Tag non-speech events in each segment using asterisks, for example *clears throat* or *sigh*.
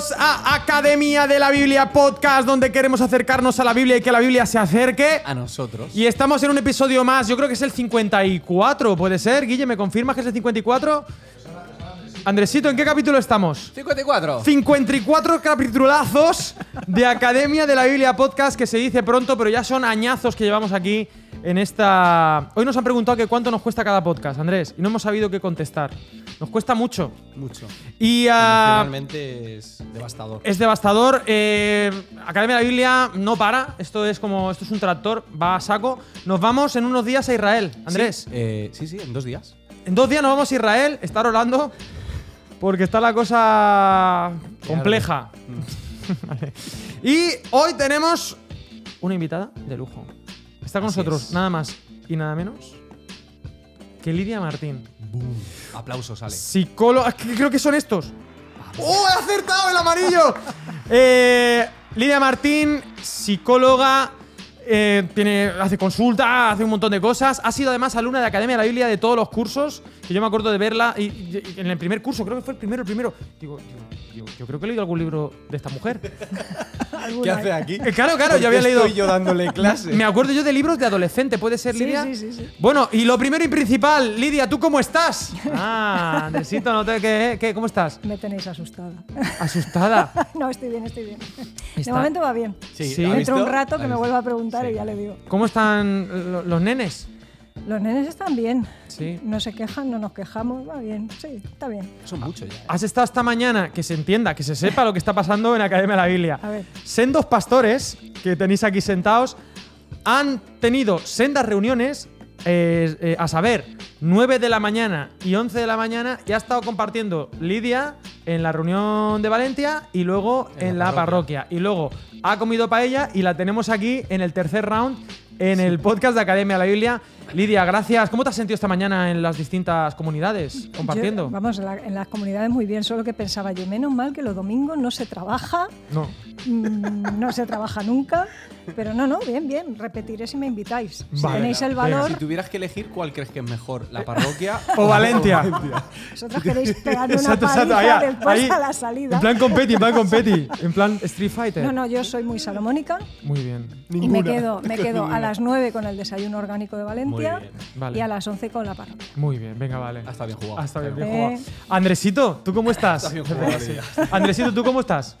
Bienvenidos a Academia de la Biblia Podcast, donde queremos acercarnos a la Biblia y que la Biblia se acerque. A nosotros. Y estamos en un episodio más, yo creo que es el 54, ¿puede ser? Guille, ¿me confirmas que es el 54? Andresito, ¿en qué capítulo estamos? 54. 54 capitulazos de Academia de la Biblia Podcast, que se dice pronto, pero ya son añazos que llevamos aquí en esta... Hoy nos han preguntado que cuánto nos cuesta cada podcast, Andrés, y no hemos sabido qué contestar. Nos cuesta mucho. Mucho. Y ah, Emocionalmente es devastador. es devastador. Eh, Academia de la Biblia no para. Esto es como esto es un tractor, va a saco. Nos vamos en unos días a Israel, Andrés. Sí, eh, sí, sí, en dos días. En dos días nos vamos a Israel, estar orando, porque está la cosa compleja. *laughs* Vale. Y hoy tenemos una invitada de lujo. Está con Así nosotros es. nada más y nada menos que Lidia Martín. Aplausos, Ale. Psicóloga. Creo que son estos. ¡Oh, he acertado el amarillo! *laughs* Eh, Lidia Martín, psicóloga. Eh, tiene, hace consulta, hace un montón de cosas. Ha sido además alumna de Academia de la Biblia de todos los cursos. Que yo me acuerdo de verla. Y, y- y en el primer curso, creo que fue el primero, el primero. Digo, digo, digo, yo creo que he leído algún libro de esta mujer. *laughs* ¿Qué hace aquí? Eh, claro, claro, yo había leído. Estoy yo dándole *laughs* clase. Me acuerdo yo de libros de adolescente, ¿puede ser, Sí, Lidia? sí, sí, sí. Bueno, y lo primero y principal, Lidia, ¿tú cómo estás? *laughs* Ah, Andresito, no te. ¿qué, qué, ¿Cómo estás? Me tenéis asustada. Asustada. no, estoy bien, estoy bien. Está- De momento va bien. Sí, Sí. ¿ha Dentro de un rato ¿Ha que me vuelva a preguntar Sí. y ya le digo. ¿Cómo están lo- los nenes? Los nenes están bien. Sí. No se quejan, no nos quejamos, va bien. Sí, está bien. Son muchos ya. ¿eh? Has estado esta mañana, que se entienda, que se sepa lo que está pasando en Academia de la Biblia. A ver. Sendos pastores que tenéis aquí sentados han tenido sendas reuniones, eh, eh, a saber, 9 de la mañana y 11 de la mañana, y ha estado compartiendo Lidia en la reunión de Valencia y luego en, En la, la parroquia. Y luego ha comido paella y la tenemos aquí en el tercer round en el podcast de Academia de la Biblia. Lidia, gracias. ¿Cómo te has sentido esta mañana en las distintas comunidades compartiendo? Yo, vamos, en, la- en las comunidades muy bien, solo que pensaba yo, menos mal que los domingos no se trabaja, No. mm, no se trabaja nunca, pero no, no, bien, bien, repetiré si me invitáis. Si Vale, tenéis el venga. valor, Si tuvieras que elegir, ¿cuál crees que es mejor? ¿La parroquia *laughs* O Valencia. vosotros queréis *laughs* pegarme una Exacto, exacto, paliza después ahí. a la salida. En plan competi, en plan competi. *laughs* En plan Street Fighter. No, no, yo soy muy salomónica Muy bien. y me quedo, me quedo a las 9 con el desayuno orgánico de Valencia Muy Vale. y a las 11 con la parroquia. Muy bien, venga, vale. Está bien jugado. Está bien, jugado. Andresito, ¿tú cómo *laughs* estás? Está bien jugado, *laughs* Lidia. Andresito, ¿tú cómo estás?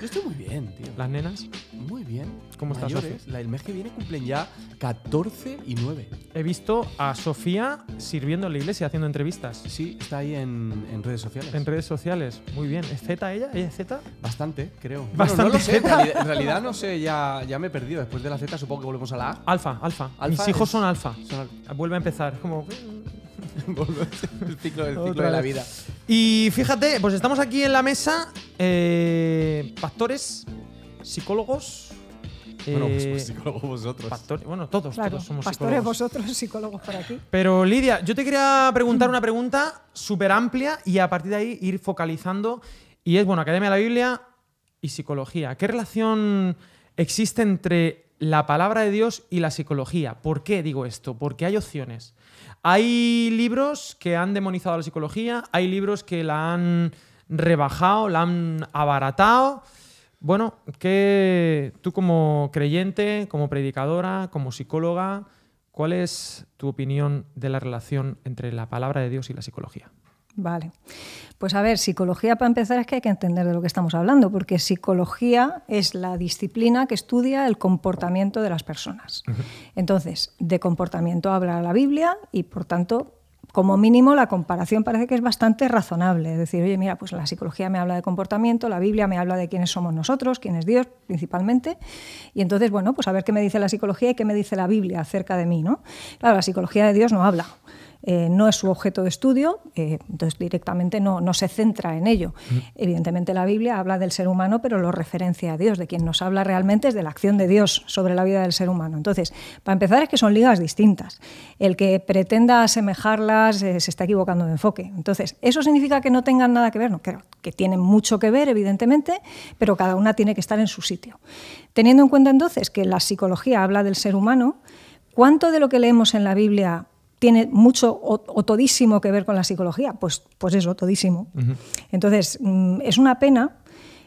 Yo estoy muy bien, tío. ¿Las nenas? Muy bien. ¿Cómo estás. La, el mes que viene cumplen ya 14 y 9. He visto a Sofía sirviendo en la iglesia, haciendo entrevistas. Sí, está ahí en, en redes sociales. En redes sociales. Muy bien. ¿Es Z ella? ¿Ella es Z? Bastante, creo. Bueno, Bastante no lo sé. En *laughs* realidad, en realidad no sé, ya, ya me he perdido. Después de la Z supongo que volvemos a la A. Alfa, alfa. Alfa Mis hijos es- son alfa. son Vuelve a empezar. Como... *laughs* El ciclo, el ciclo de la vida. Y fíjate, pues estamos aquí en la mesa, eh, pastores, psicólogos. Bueno, pues, eh, pues psicólogos vosotros. pastor- bueno, todos, Claro, todos somos pastores psicólogos. vosotros, psicólogos por aquí. Pero Lidia, yo te quería preguntar una pregunta súper amplia y a partir de ahí ir focalizando. Y es, bueno, Academia de la Biblia y psicología. ¿Qué relación existe entre la palabra de Dios y la psicología? ¿Por qué digo esto? Porque hay opciones. Hay libros que han demonizado a la psicología, hay libros que la han rebajado, la han abaratado. Bueno, que tú como creyente, como predicadora, como psicóloga, ¿cuál es tu opinión de la relación entre la palabra de Dios y la psicología? Vale. Pues a ver, psicología para empezar es que hay que entender de lo que estamos hablando, porque psicología es la disciplina que estudia el comportamiento de las personas. Entonces, de comportamiento habla la Biblia y por tanto, como mínimo, la comparación parece que es bastante razonable. Es decir, oye, mira, pues la psicología me habla de comportamiento, la Biblia me habla de quiénes somos nosotros, quién es Dios principalmente. Y entonces, bueno, pues a ver qué me dice la psicología y qué me dice la Biblia acerca de mí, ¿no? Claro, la psicología de Dios no habla. Eh, no es su objeto de estudio, eh, entonces directamente no, no se centra en ello. Evidentemente la Biblia habla del ser humano, pero lo referencia a Dios, de quien nos habla realmente es de la acción de Dios sobre la vida del ser humano. Entonces, para empezar es que son ligas distintas. El que pretenda asemejarlas eh, se está equivocando de enfoque. Entonces, ¿eso significa que no tengan nada que ver? No, creo que tienen mucho que ver, evidentemente, pero cada una tiene que estar en su sitio. Teniendo en cuenta entonces que la psicología habla del ser humano, ¿cuánto de lo que leemos en la Biblia tiene mucho o, o todísimo que ver con la psicología? Pues, pues eso, todísimo. Entonces, mm, es una pena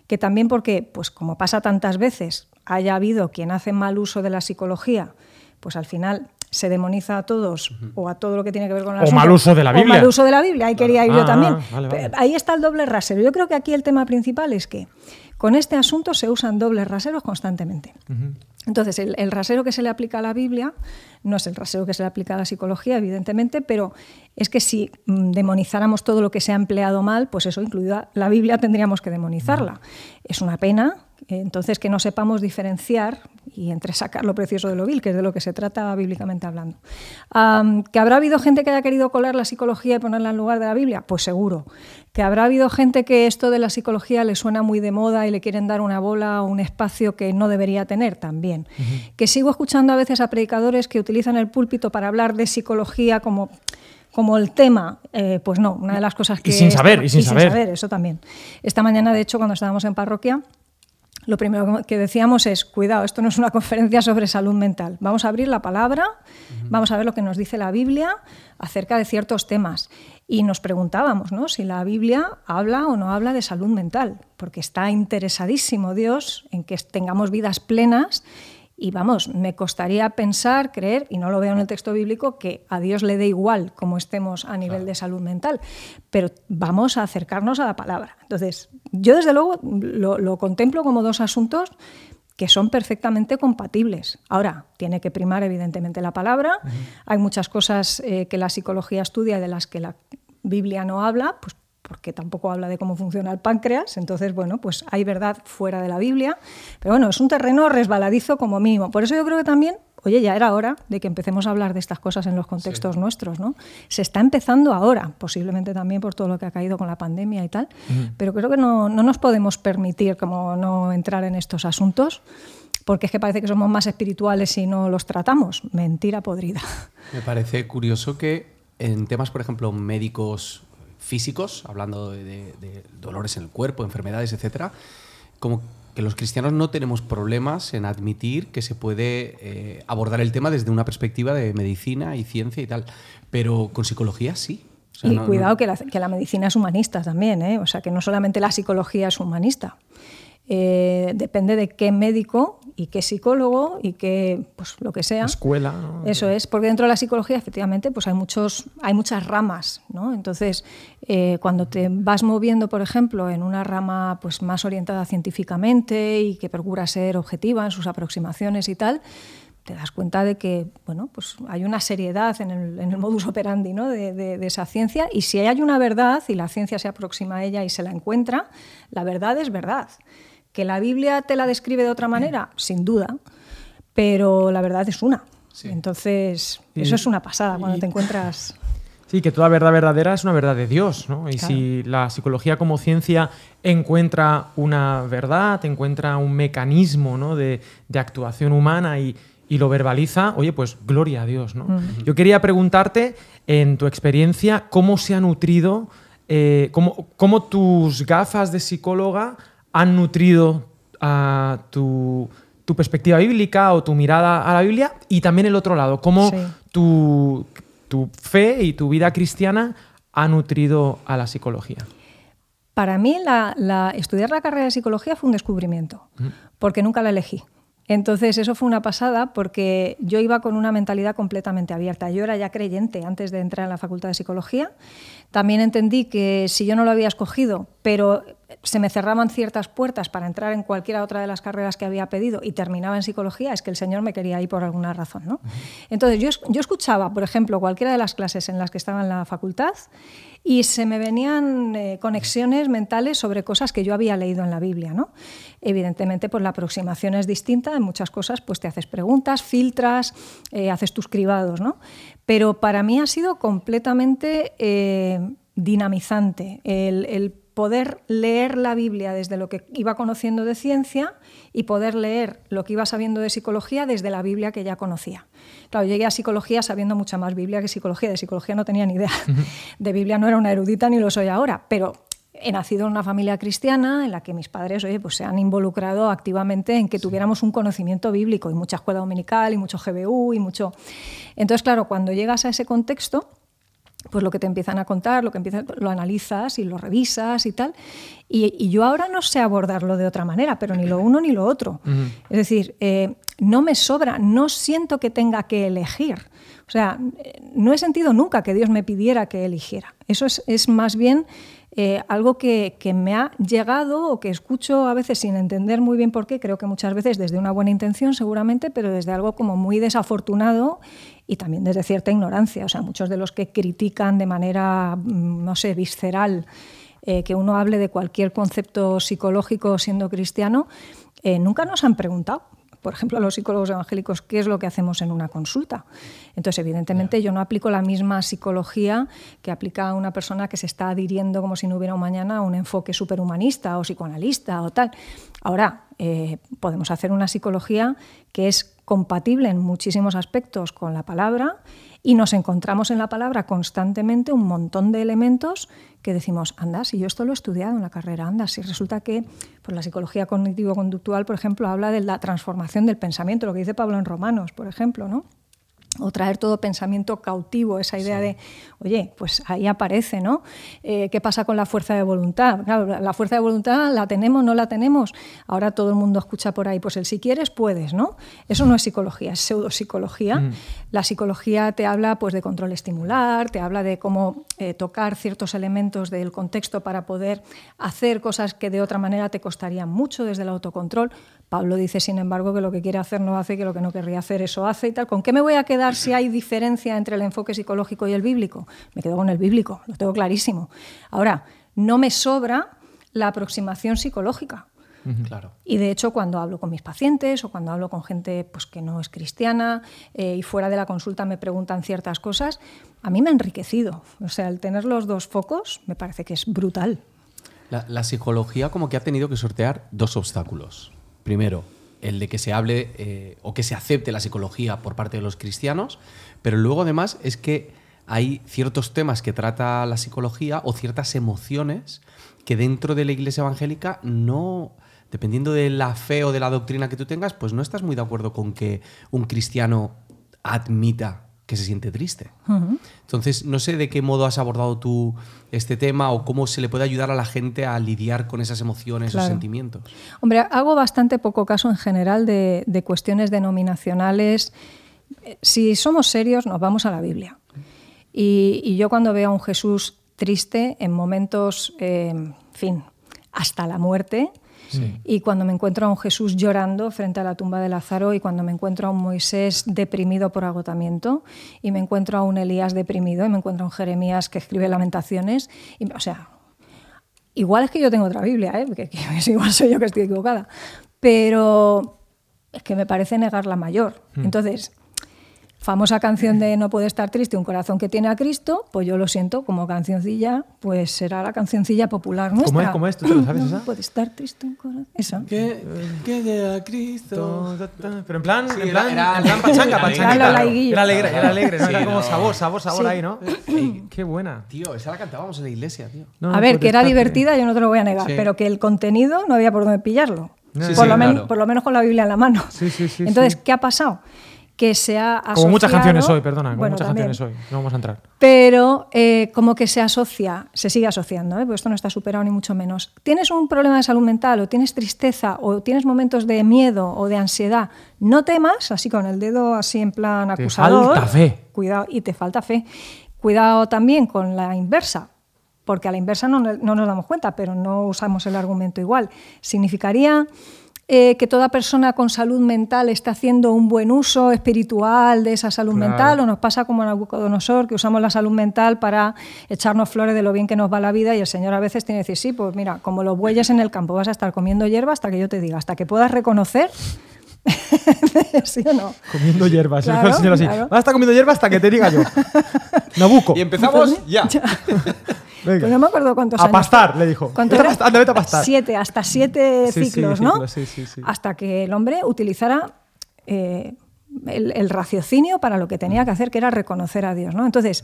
que también porque, pues como pasa tantas veces, haya habido quien hace mal uso de la psicología, pues al final se demoniza a todos o a todo lo que tiene que ver con la O mal uso de la Biblia. O mal uso de la Biblia, ahí quería ir yo Ah, también. vale, vale. Ahí está el doble rasero. Yo creo que aquí el tema principal es que con este asunto se usan dobles raseros constantemente. Entonces, el, el rasero que se le aplica a la Biblia no es el rasero que se le aplica a la psicología, evidentemente, pero es que si mm, demonizáramos todo lo que se ha empleado mal, pues eso, incluida la Biblia, tendríamos que demonizarla. Es una pena, entonces, que no sepamos diferenciar y entresacar lo precioso de lo vil, que es de lo que se trata bíblicamente hablando. ¿Que habrá habido gente que haya querido colar la psicología y ponerla en lugar de la Biblia? Pues seguro. ¿Que habrá habido gente que esto de la psicología le suena muy de moda y le quieren dar una bola o un espacio que no debería tener? También. Que sigo escuchando a veces a predicadores que utilizan el púlpito para hablar de psicología como como el tema, eh, pues no, una de las cosas que... sin saber, y sin saber. eso también. Esta mañana, de hecho, cuando estábamos en parroquia, lo primero que decíamos es, cuidado, esto no es una *laughs* conferencia sobre salud mental. Vamos a abrir la palabra, vamos a ver lo que nos dice la Biblia acerca de ciertos temas. Y nos preguntábamos ¿no? si la Biblia habla o no habla de salud mental, porque está interesadísimo Dios en que tengamos vidas plenas. Y vamos, me costaría pensar, creer, y no lo veo en el texto bíblico, que a Dios le dé igual cómo estemos a nivel de salud mental. Pero vamos a acercarnos a la palabra. Entonces, yo desde luego lo, lo contemplo como dos asuntos que son perfectamente compatibles. Ahora, tiene que primar evidentemente la palabra. Hay muchas cosas eh, que la psicología estudia de las que la Biblia no habla, pues porque tampoco habla de cómo funciona el páncreas, entonces, bueno, pues hay verdad fuera de la Biblia, pero bueno, es un terreno resbaladizo como mínimo. Por eso yo creo que también, oye, ya era hora de que empecemos a hablar de estas cosas en los contextos nuestros, ¿no? Se está empezando ahora, posiblemente también por todo lo que ha caído con la pandemia y tal, pero creo que no, no nos podemos permitir como no entrar en estos asuntos, porque es que parece que somos más espirituales si no los tratamos. Mentira podrida. Me parece curioso que en temas, por ejemplo, médicos físicos, hablando de, de- de dolores en el cuerpo, enfermedades, etcétera, como que los cristianos no tenemos problemas en admitir que se puede eh, abordar el tema desde una perspectiva de medicina y ciencia y tal, pero con psicología sí. O sea, y no- cuidado no- Que, la, que la medicina es humanista también, ¿eh? o sea que no solamente la psicología es humanista. Eh, depende de qué médico y qué psicólogo y qué, pues lo que sea. Escuela. ¿no? Eso es, porque dentro de la psicología efectivamente pues hay, muchos, hay muchas ramas. ¿no? Entonces, eh, cuando te vas moviendo, por ejemplo, en una rama pues, más orientada científicamente y que procura ser objetiva en sus aproximaciones y tal, te das cuenta de que bueno, pues hay una seriedad en el, en el modus operandi ¿no? de, de- de esa ciencia y si hay una verdad y la ciencia se aproxima a ella y se la encuentra, la verdad es verdad. ¿Que la Biblia te la describe de otra manera? Sin duda, pero la verdad es una. Entonces, Sí. eso es una pasada cuando Y- te encuentras... Sí, que toda verdad verdadera es una verdad de Dios, ¿no? Y Claro. si la psicología como ciencia encuentra una verdad, encuentra un mecanismo ¿no? de, de actuación humana y, y lo verbaliza, oye, pues gloria a Dios, ¿no? Yo quería preguntarte, en tu experiencia, cómo se ha nutrido, eh, cómo, cómo tus gafas de psicóloga han nutrido tu, tu perspectiva bíblica o tu mirada a la Biblia y también el otro lado, cómo Sí. tu, tu fe y tu vida cristiana ha nutrido a la psicología. Para mí, la- la- estudiar la carrera de psicología fue un descubrimiento, porque nunca la elegí. Entonces, eso fue una pasada porque yo iba con una mentalidad completamente abierta. Yo era ya creyente antes de entrar en la Facultad de Psicología. También entendí que si yo no lo había escogido, pero se me cerraban ciertas puertas para entrar en cualquiera otra de las carreras que había pedido y terminaba en psicología, es que el Señor me quería ir por alguna razón. ¿no? Entonces, yo, yo escuchaba, por ejemplo, cualquiera de las clases en las que estaba en la facultad y se me venían eh, conexiones mentales sobre cosas que yo había leído en la Biblia. ¿no? Evidentemente, pues la aproximación es distinta, en muchas cosas pues te haces preguntas, filtras, eh, haces tus cribados, ¿no? Pero para mí ha sido completamente eh, dinamizante el, el poder leer la Biblia desde lo que iba conociendo de ciencia y poder leer lo que iba sabiendo de psicología desde la Biblia que ya conocía. Claro, llegué a psicología sabiendo mucha más Biblia que psicología. De psicología no tenía ni idea. De Biblia no era una erudita ni lo soy ahora, pero he nacido en una familia cristiana en la que mis padres oye, pues se han involucrado activamente en que tuviéramos un conocimiento bíblico y mucha escuela dominical y mucho GBU y mucho... Entonces, claro, cuando llegas a ese contexto, pues lo que te empiezan a contar, lo que empiezan, lo analizas y lo revisas y tal. Y, yo ahora no sé abordarlo de otra manera, pero ni lo uno ni lo otro. *laughs* Es decir, eh, no me sobra, no siento que tenga que elegir. O sea, no he sentido nunca que Dios me pidiera que eligiera. Eso es, más bien eh, algo que, que, me ha llegado o que escucho a veces sin entender muy bien por qué, creo que muchas veces desde una buena intención seguramente, pero desde algo como muy desafortunado y también desde cierta ignorancia. O sea, muchos de los que critican de manera, mm, no sé, visceral eh, que uno hable de cualquier concepto psicológico siendo cristiano, eh, nunca nos han preguntado por ejemplo, a los psicólogos evangélicos, qué es lo que hacemos en una consulta. Entonces, evidentemente, yo no aplico la misma psicología que aplica una persona que se está adhiriendo como si no hubiera un mañana a un enfoque superhumanista o psicoanalista o tal. Ahora, eh, podemos hacer una psicología que es compatible en muchísimos aspectos con la palabra y nos encontramos en la palabra constantemente un montón de elementos que decimos, anda, si yo esto lo he estudiado en la carrera, anda, si resulta que pues, la psicología cognitivo-conductual, por ejemplo, habla de la transformación del pensamiento, lo que dice Pablo en Romanos, por ejemplo, ¿no? O traer todo pensamiento cautivo, esa idea de, oye, pues ahí aparece, ¿no? Eh, ¿Qué pasa con la fuerza de voluntad? Claro, la fuerza de voluntad la tenemos, no la tenemos. Ahora todo el mundo escucha por ahí, pues el si quieres, puedes, ¿no? Eso no es psicología, es pseudopsicología. Mm. La psicología te habla pues, de control estimular, te habla de cómo eh, tocar ciertos elementos del contexto para poder hacer cosas que de otra manera te costarían mucho desde el autocontrol. Pablo dice, sin embargo, que lo que quiere hacer no hace, que lo que no querría hacer eso hace y tal. ¿Con qué me voy a quedar si hay diferencia entre el enfoque psicológico y el bíblico? Me quedo con el bíblico, lo tengo clarísimo. Ahora, no me sobra la aproximación psicológica. Claro. Y de hecho, cuando hablo con mis pacientes o cuando hablo con gente pues, que no es cristiana eh, y fuera de la consulta me preguntan ciertas cosas, a mí me ha enriquecido. O sea, el tener los dos focos me parece que es brutal. la psicología como que ha tenido que sortear dos obstáculos primero, el de que se hable eh, o que se acepte la psicología por parte de los cristianos, pero luego además es que hay ciertos temas que trata la psicología o ciertas emociones que dentro de la iglesia evangélica no, dependiendo de la fe o de la doctrina que tú tengas, pues no estás muy de acuerdo con que un cristiano admita que se siente triste. Entonces, no sé de qué modo has abordado tú este tema o cómo se le puede ayudar a la gente a lidiar con esas emociones o sentimientos. Hombre, hago bastante poco caso en general de, cuestiones denominacionales. Si somos serios, nos vamos a la Biblia. Y, yo cuando veo a un Jesús triste en momentos, eh, en fin, hasta la muerte, y cuando me encuentro a un Jesús llorando frente a la tumba de Lázaro y cuando me encuentro a un Moisés deprimido por agotamiento y me encuentro a un Elías deprimido y me encuentro a un Jeremías que escribe lamentaciones, y, o sea, igual es que yo tengo otra Biblia, ¿eh? que, *laughs* igual soy yo que estoy equivocada, pero es que me parece negar la mayor. Hmm. Entonces, famosa canción de No puede estar triste, un corazón que tiene a Cristo, pues yo lo siento como cancioncilla, pues será la cancioncilla popular nuestra. ¿Cómo es? ¿Cómo es? ¿Tú te lo sabes no puede estar triste un corazón. Esa. Que, que a Cristo. Pero en plan, en plan, era, en plan pachanga, pachanga. Era, era alegre, era alegre, ¿no? era como sabor, sabor, sabor ahí, ¿no? qué buena. Tío, esa la cantábamos en la iglesia, tío. a ver, que era divertida, yo no te lo voy a negar, pero que el contenido no había por dónde pillarlo. por, lo menos, por lo menos con la Biblia en la mano. Sí, sí, sí. Entonces, ¿qué ha pasado? Que se ha asociado... Como muchas canciones hoy, perdona, como muchas canciones hoy, no vamos a entrar. Pero eh, como que se asocia, se sigue asociando, ¿eh? porque esto no está superado ni mucho menos. Tienes un problema de salud mental o tienes tristeza o tienes momentos de miedo o de ansiedad, no temas, así con el dedo así en plan acusador. Te falta fe. Cuidado, y te falta fe. Cuidado también con la inversa, porque a la inversa no, no nos damos cuenta, pero no usamos el argumento igual. Significaría eh, que toda persona con salud mental está haciendo un buen uso espiritual de esa salud mental, o nos pasa como en Nabucodonosor, que usamos la salud mental para echarnos flores de lo bien que nos va la vida, y el Señor a veces tiene que decir, sí, pues mira, como los bueyes en el campo, vas a estar comiendo hierba hasta que yo te diga, hasta que puedas reconocer *laughs* ¿Sí o no? Comiendo hierbas. el señor así. Vas a estar comiendo hierba hasta que te diga yo. Nabuco. Y empezamos ya. *laughs* Pues no me acuerdo cuántos a pastar, le dijo. ¿Cuánto era? a pastar. Siete, hasta siete ciclos, ¿no? hasta que el hombre utilizara eh, el, raciocinio para lo que tenía que hacer, que era reconocer a Dios, ¿no? Entonces,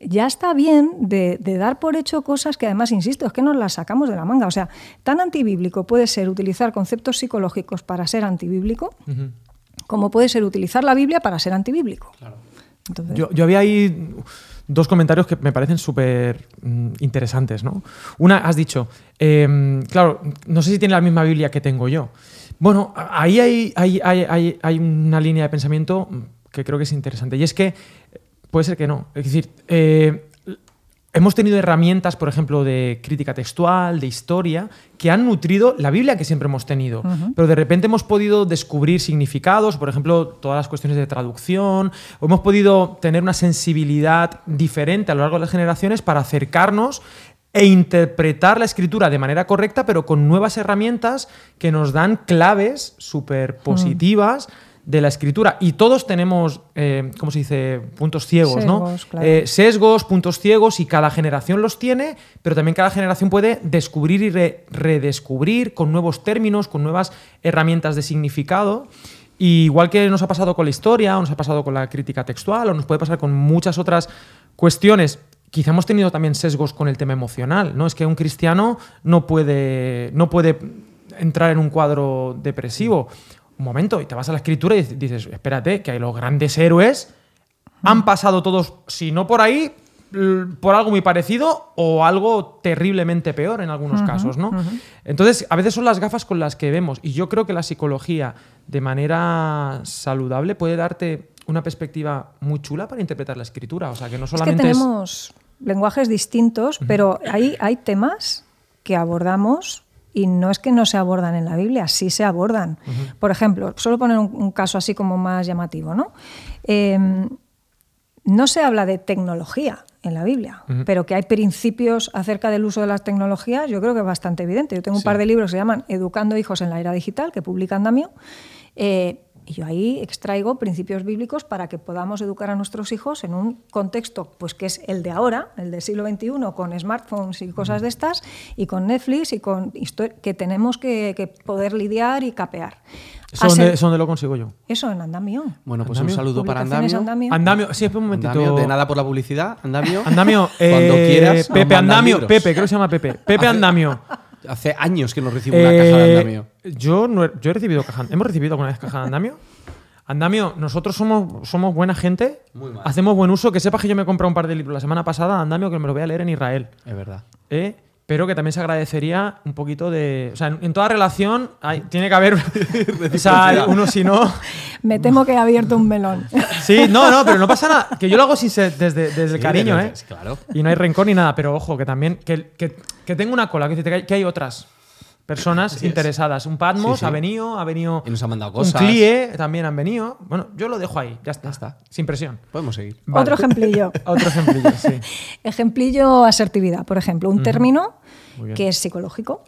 ya está bien de, dar por hecho cosas que además, insisto, es que nos las sacamos de la manga. O sea, tan antibíblico puede ser utilizar conceptos psicológicos para ser antibíblico, como puede ser utilizar la Biblia para ser antibíblico. yo, yo había ahí dos comentarios que me parecen súper mm, interesantes. ¿no? Una, has dicho, em, claro, no sé si tiene la misma Biblia que tengo yo. Bueno, ahí hay, hay, hay, hay una línea de pensamiento que creo que es interesante. Y es que puede ser que no. Es decir, eh, hemos tenido herramientas, por ejemplo, de crítica textual, de historia, que han nutrido la Biblia que siempre hemos tenido. Pero de repente hemos podido descubrir significados, por ejemplo, todas las cuestiones de traducción, o hemos podido tener una sensibilidad diferente a lo largo de las generaciones para acercarnos e interpretar la escritura de manera correcta, pero con nuevas herramientas que nos dan claves súper positivas de la escritura. Y todos tenemos, eh, ¿cómo se dice?, puntos ciegos, ¿no? Eh, sesgos, puntos ciegos, y cada generación los tiene, pero también cada generación puede descubrir y redescubrir con nuevos términos, con nuevas herramientas de significado. igual que nos ha pasado con la historia, o nos ha pasado con la crítica textual, o nos puede pasar con muchas otras cuestiones. Quizá hemos tenido también sesgos con el tema emocional, ¿no? Es que un cristiano no puede, no puede entrar en un cuadro depresivo un momento, y te vas a la escritura y dices, espérate, que los grandes héroes han pasado todos, si no por ahí, por algo muy parecido o algo terriblemente peor en algunos casos, ¿no? Entonces, a veces son las gafas con las que vemos y yo creo que la psicología de manera saludable puede darte una perspectiva muy chula para interpretar la escritura, o sea, que no solamente es que tenemos lenguajes distintos, pero hay, hay temas que abordamos y no es que no se abordan en la Biblia, sí se abordan. Por ejemplo, solo poner un, caso así como más llamativo, ¿no? Em, no se habla de tecnología en la Biblia, pero que hay principios acerca del uso de las tecnologías, yo creo que es bastante evidente. Yo tengo un par de libros que se llaman Educando hijos en la era digital, que publica Andamio, eh, y yo ahí extraigo principios bíblicos para que podamos educar a nuestros hijos en un contexto pues, que es el de ahora, el del siglo XXI, con smartphones y cosas de estas, y con Netflix y con que tenemos que, poder lidiar y capear. ¿Eso dónde, lo consigo yo? Eso en Andamio. Bueno, pues un saludo para Andamio. Andamio. sí, espera un momentito. de nada por la publicidad, Andamio. Andamio, *laughs* cuando eh, quieras. Pepe Andamio, Pepe, creo que se llama Pepe. Pepe Andamio. *laughs* Hace años que no recibo una caja de eh, andamio. Yo, no he, yo he recibido caja. ¿Hemos recibido alguna vez caja de andamio? Andamio, nosotros somos, somos buena gente, hacemos buen uso. Que sepas que yo me he comprado un par de libros la semana pasada, Andamio, que me lo voy a leer en Israel. Es verdad. ¿Eh? Pero que también se agradecería un poquito de. O sea, en, toda relación tiene que haber. *laughs* o sea, uno si no. Me temo que he abierto un melón. sí, no, no, pero no pasa nada. Que yo lo hago desde, desde el cariño, ¿eh? Claro. Y no hay rencor ni nada, pero ojo, que también. Que, que, tengo una cola, que, que hay otras personas interesadas. Un Patmos ha venido, ha venido. Y nos ha mandado cosas. Un CLIE también han venido. Bueno, yo lo dejo ahí, ya está. está. Sin presión. Podemos seguir. Otro ejemplillo. *laughs* Otro ejemplillo, sí. *laughs* ejemplillo asertividad, por ejemplo. Un término que es psicológico.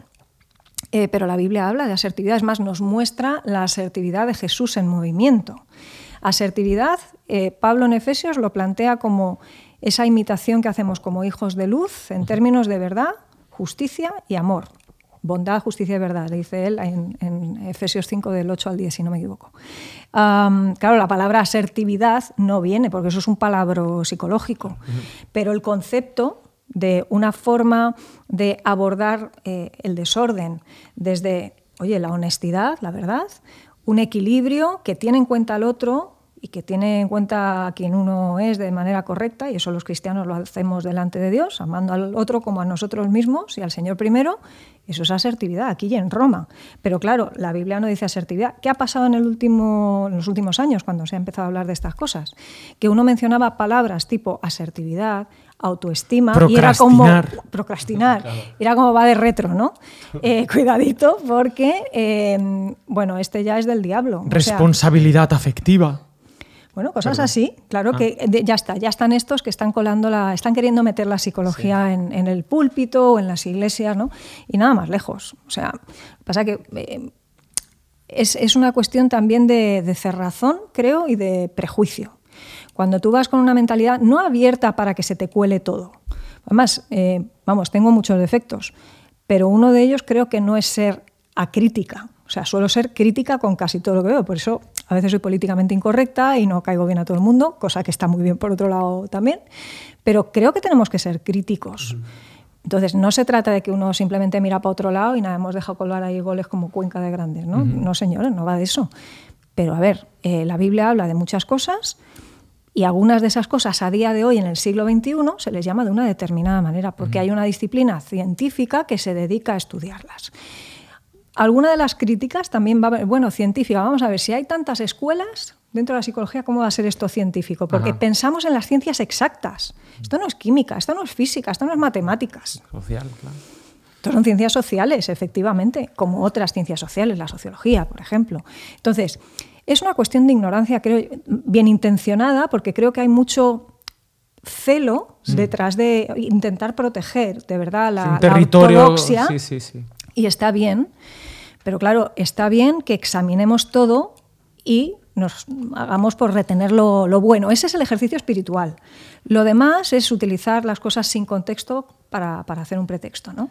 Eh, pero la Biblia habla de asertividad, es más, nos muestra la asertividad de Jesús en movimiento. Asertividad, eh, Pablo en Efesios lo plantea como esa imitación que hacemos como hijos de luz en términos de verdad, justicia y amor. Bondad, justicia y verdad, dice él en, Efesios 5 del 8 al 10, si no me equivoco. claro, la palabra asertividad no viene, porque eso es un palabra psicológico, pero el concepto de una forma de abordar eh, el desorden desde, oye, la honestidad, la verdad, un equilibrio que tiene en cuenta al otro y que tiene en cuenta a quien uno es de manera correcta, y eso los cristianos lo hacemos delante de Dios, amando al otro como a nosotros mismos y al Señor primero, eso es asertividad, aquí y en Roma. Pero claro, la Biblia no dice asertividad. ¿Qué ha pasado en, el último, en los últimos años cuando se ha empezado a hablar de estas cosas? Que uno mencionaba palabras tipo asertividad, autoestima y era como procrastinar era como va de retro no *laughs* eh, cuidadito porque eh, bueno este ya es del diablo responsabilidad afectiva bueno, cosas así, claro ah. que ya está, ya están estos que están colando la, están queriendo meter la psicología en, el púlpito o en las iglesias, ¿no? Y nada más lejos. O sea, pasa que eh, es, una cuestión también de, cerrazón, creo, y de prejuicio. Cuando tú vas con una mentalidad no abierta para que se te cuele todo. Además, eh, vamos, tengo muchos defectos, pero uno de ellos creo que no es ser acrítica. O sea, suelo ser crítica con casi todo lo que veo. Por eso a veces soy políticamente incorrecta y no caigo bien a todo el mundo, cosa que está muy bien por otro lado también. Pero creo que tenemos que ser críticos. Entonces, no se trata de que uno simplemente mira para otro lado y nada, hemos dejado colar ahí goles como Cuenca de Grandes. No, no señores, no va de eso. Pero a ver, eh, la Biblia habla de muchas cosas Y algunas de esas cosas a día de hoy, en el siglo XXI, se les llama de una determinada manera, porque hay una disciplina científica que se dedica a estudiarlas. Alguna de las críticas también va a bueno, científica, vamos a ver, si hay tantas escuelas dentro de la psicología, ¿cómo va a ser esto científico? Porque pensamos en las ciencias exactas. Esto no es química, esto no es física, esto no es matemáticas. Social, claro. Esto son ciencias sociales, efectivamente, como otras ciencias sociales, la sociología, por ejemplo. Entonces, es una cuestión de ignorancia, creo, bien intencionada, porque creo que hay mucho celo mm. detrás de intentar proteger de verdad la, territorio, Sí, sí, sí. Y está bien, pero claro, está bien que examinemos todo y nos hagamos por retener lo, bueno. Ese es el ejercicio espiritual. Lo demás es utilizar las cosas sin contexto para, para hacer un pretexto, ¿no?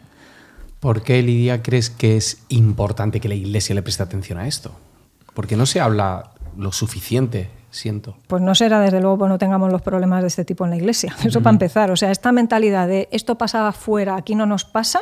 ¿Por qué, Lidia, crees que es importante que la Iglesia le preste atención a esto? Porque no se habla lo suficiente, siento. Pues no será desde luego que no tengamos los problemas de este tipo en la iglesia. *laughs* Eso para empezar. O sea, esta mentalidad de esto pasaba fuera, aquí no nos pasa,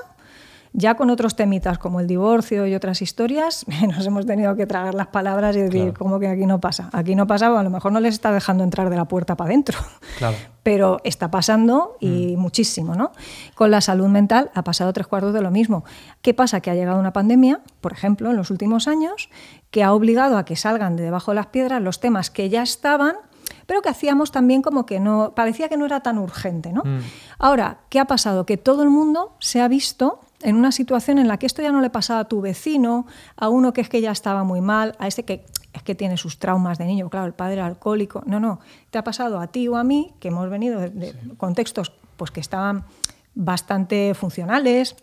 ya con otros temitas como el divorcio y otras historias, *laughs* nos hemos tenido que tragar las palabras y decir, ¿cómo que aquí no pasa? Aquí no pasa, a lo mejor no les está dejando entrar de la puerta para adentro. Claro. *laughs* Pero está pasando y mm. muchísimo, ¿no? Con la salud mental ha pasado tres cuartos de lo mismo. ¿Qué pasa? Que ha llegado una pandemia, por ejemplo, en los últimos años, que ha obligado a que salgan de debajo de las piedras los temas que ya estaban pero que hacíamos también como que no, parecía que no era tan urgente. ¿no? Mm. Ahora, ¿qué ha pasado? Que todo el mundo se ha visto en una situación en la que esto ya no le pasaba a tu vecino, a uno que es que ya estaba muy mal, a ese que es que tiene sus traumas de niño, claro, el padre alcohólico. No, no, te ha pasado a ti o a mí, que hemos venido de, contextos pues, que estaban bastante funcionales,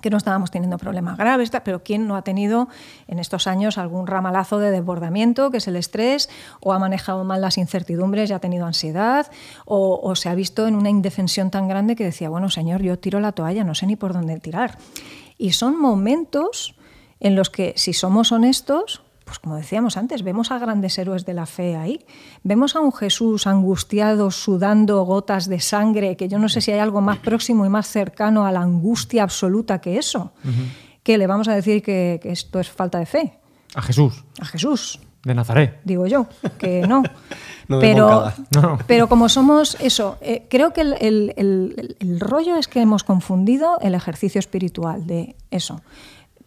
que no estábamos teniendo problemas graves, pero ¿quién no ha tenido en estos años algún ramalazo de desbordamiento, que es el estrés, o ha manejado mal las incertidumbres y ha tenido ansiedad, o, se ha visto en una indefensión tan grande que decía, bueno, señor, yo tiro la toalla, no sé ni por dónde tirar. Y son momentos en los que, si somos honestos, pues como decíamos antes, vemos a grandes héroes de la fe ahí. Vemos a un Jesús angustiado, sudando gotas de sangre, que yo no sé si hay algo más próximo y más cercano a la angustia absoluta que eso. Que le vamos a decir que, esto es falta de fe. A Jesús. A Jesús. De Nazaret. Digo yo, que no. *laughs* pero, pero como somos eso, eh, creo que el rollo es que hemos confundido el ejercicio espiritual de eso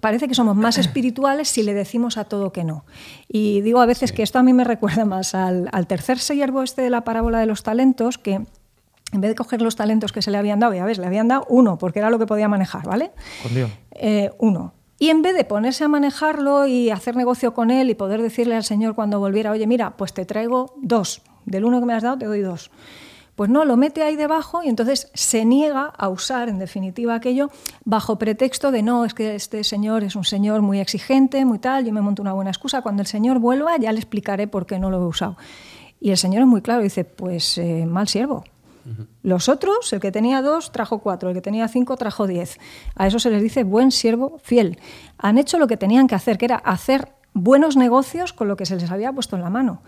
parece que somos más *clears throat* espirituales si le decimos a todo que no. Y digo a veces que esto a mí me recuerda más al, tercer siervo este de la parábola de los talentos, que en vez de coger los talentos que se le habían dado, ya ves, le habían dado uno, porque era lo que podía manejar, ¿vale? Con Dios. Eh, uno. Y en vez de ponerse a manejarlo y hacer negocio con él y poder decirle al Señor cuando volviera, oye, mira, pues te traigo dos, del uno que me has dado te doy dos. Pues no, lo mete ahí debajo y entonces se niega a usar, en definitiva, aquello bajo pretexto de no, es que este señor es un señor muy exigente, muy tal, yo me monto una buena excusa, cuando el señor vuelva ya le explicaré por qué no lo he usado. Y el señor es muy claro, dice, pues eh, mal siervo. Los otros, el que tenía dos, trajo cuatro, el que tenía cinco, trajo diez. A eso se les dice buen siervo fiel. Han hecho lo que tenían que hacer, que era hacer buenos negocios con lo que se les había puesto en la mano.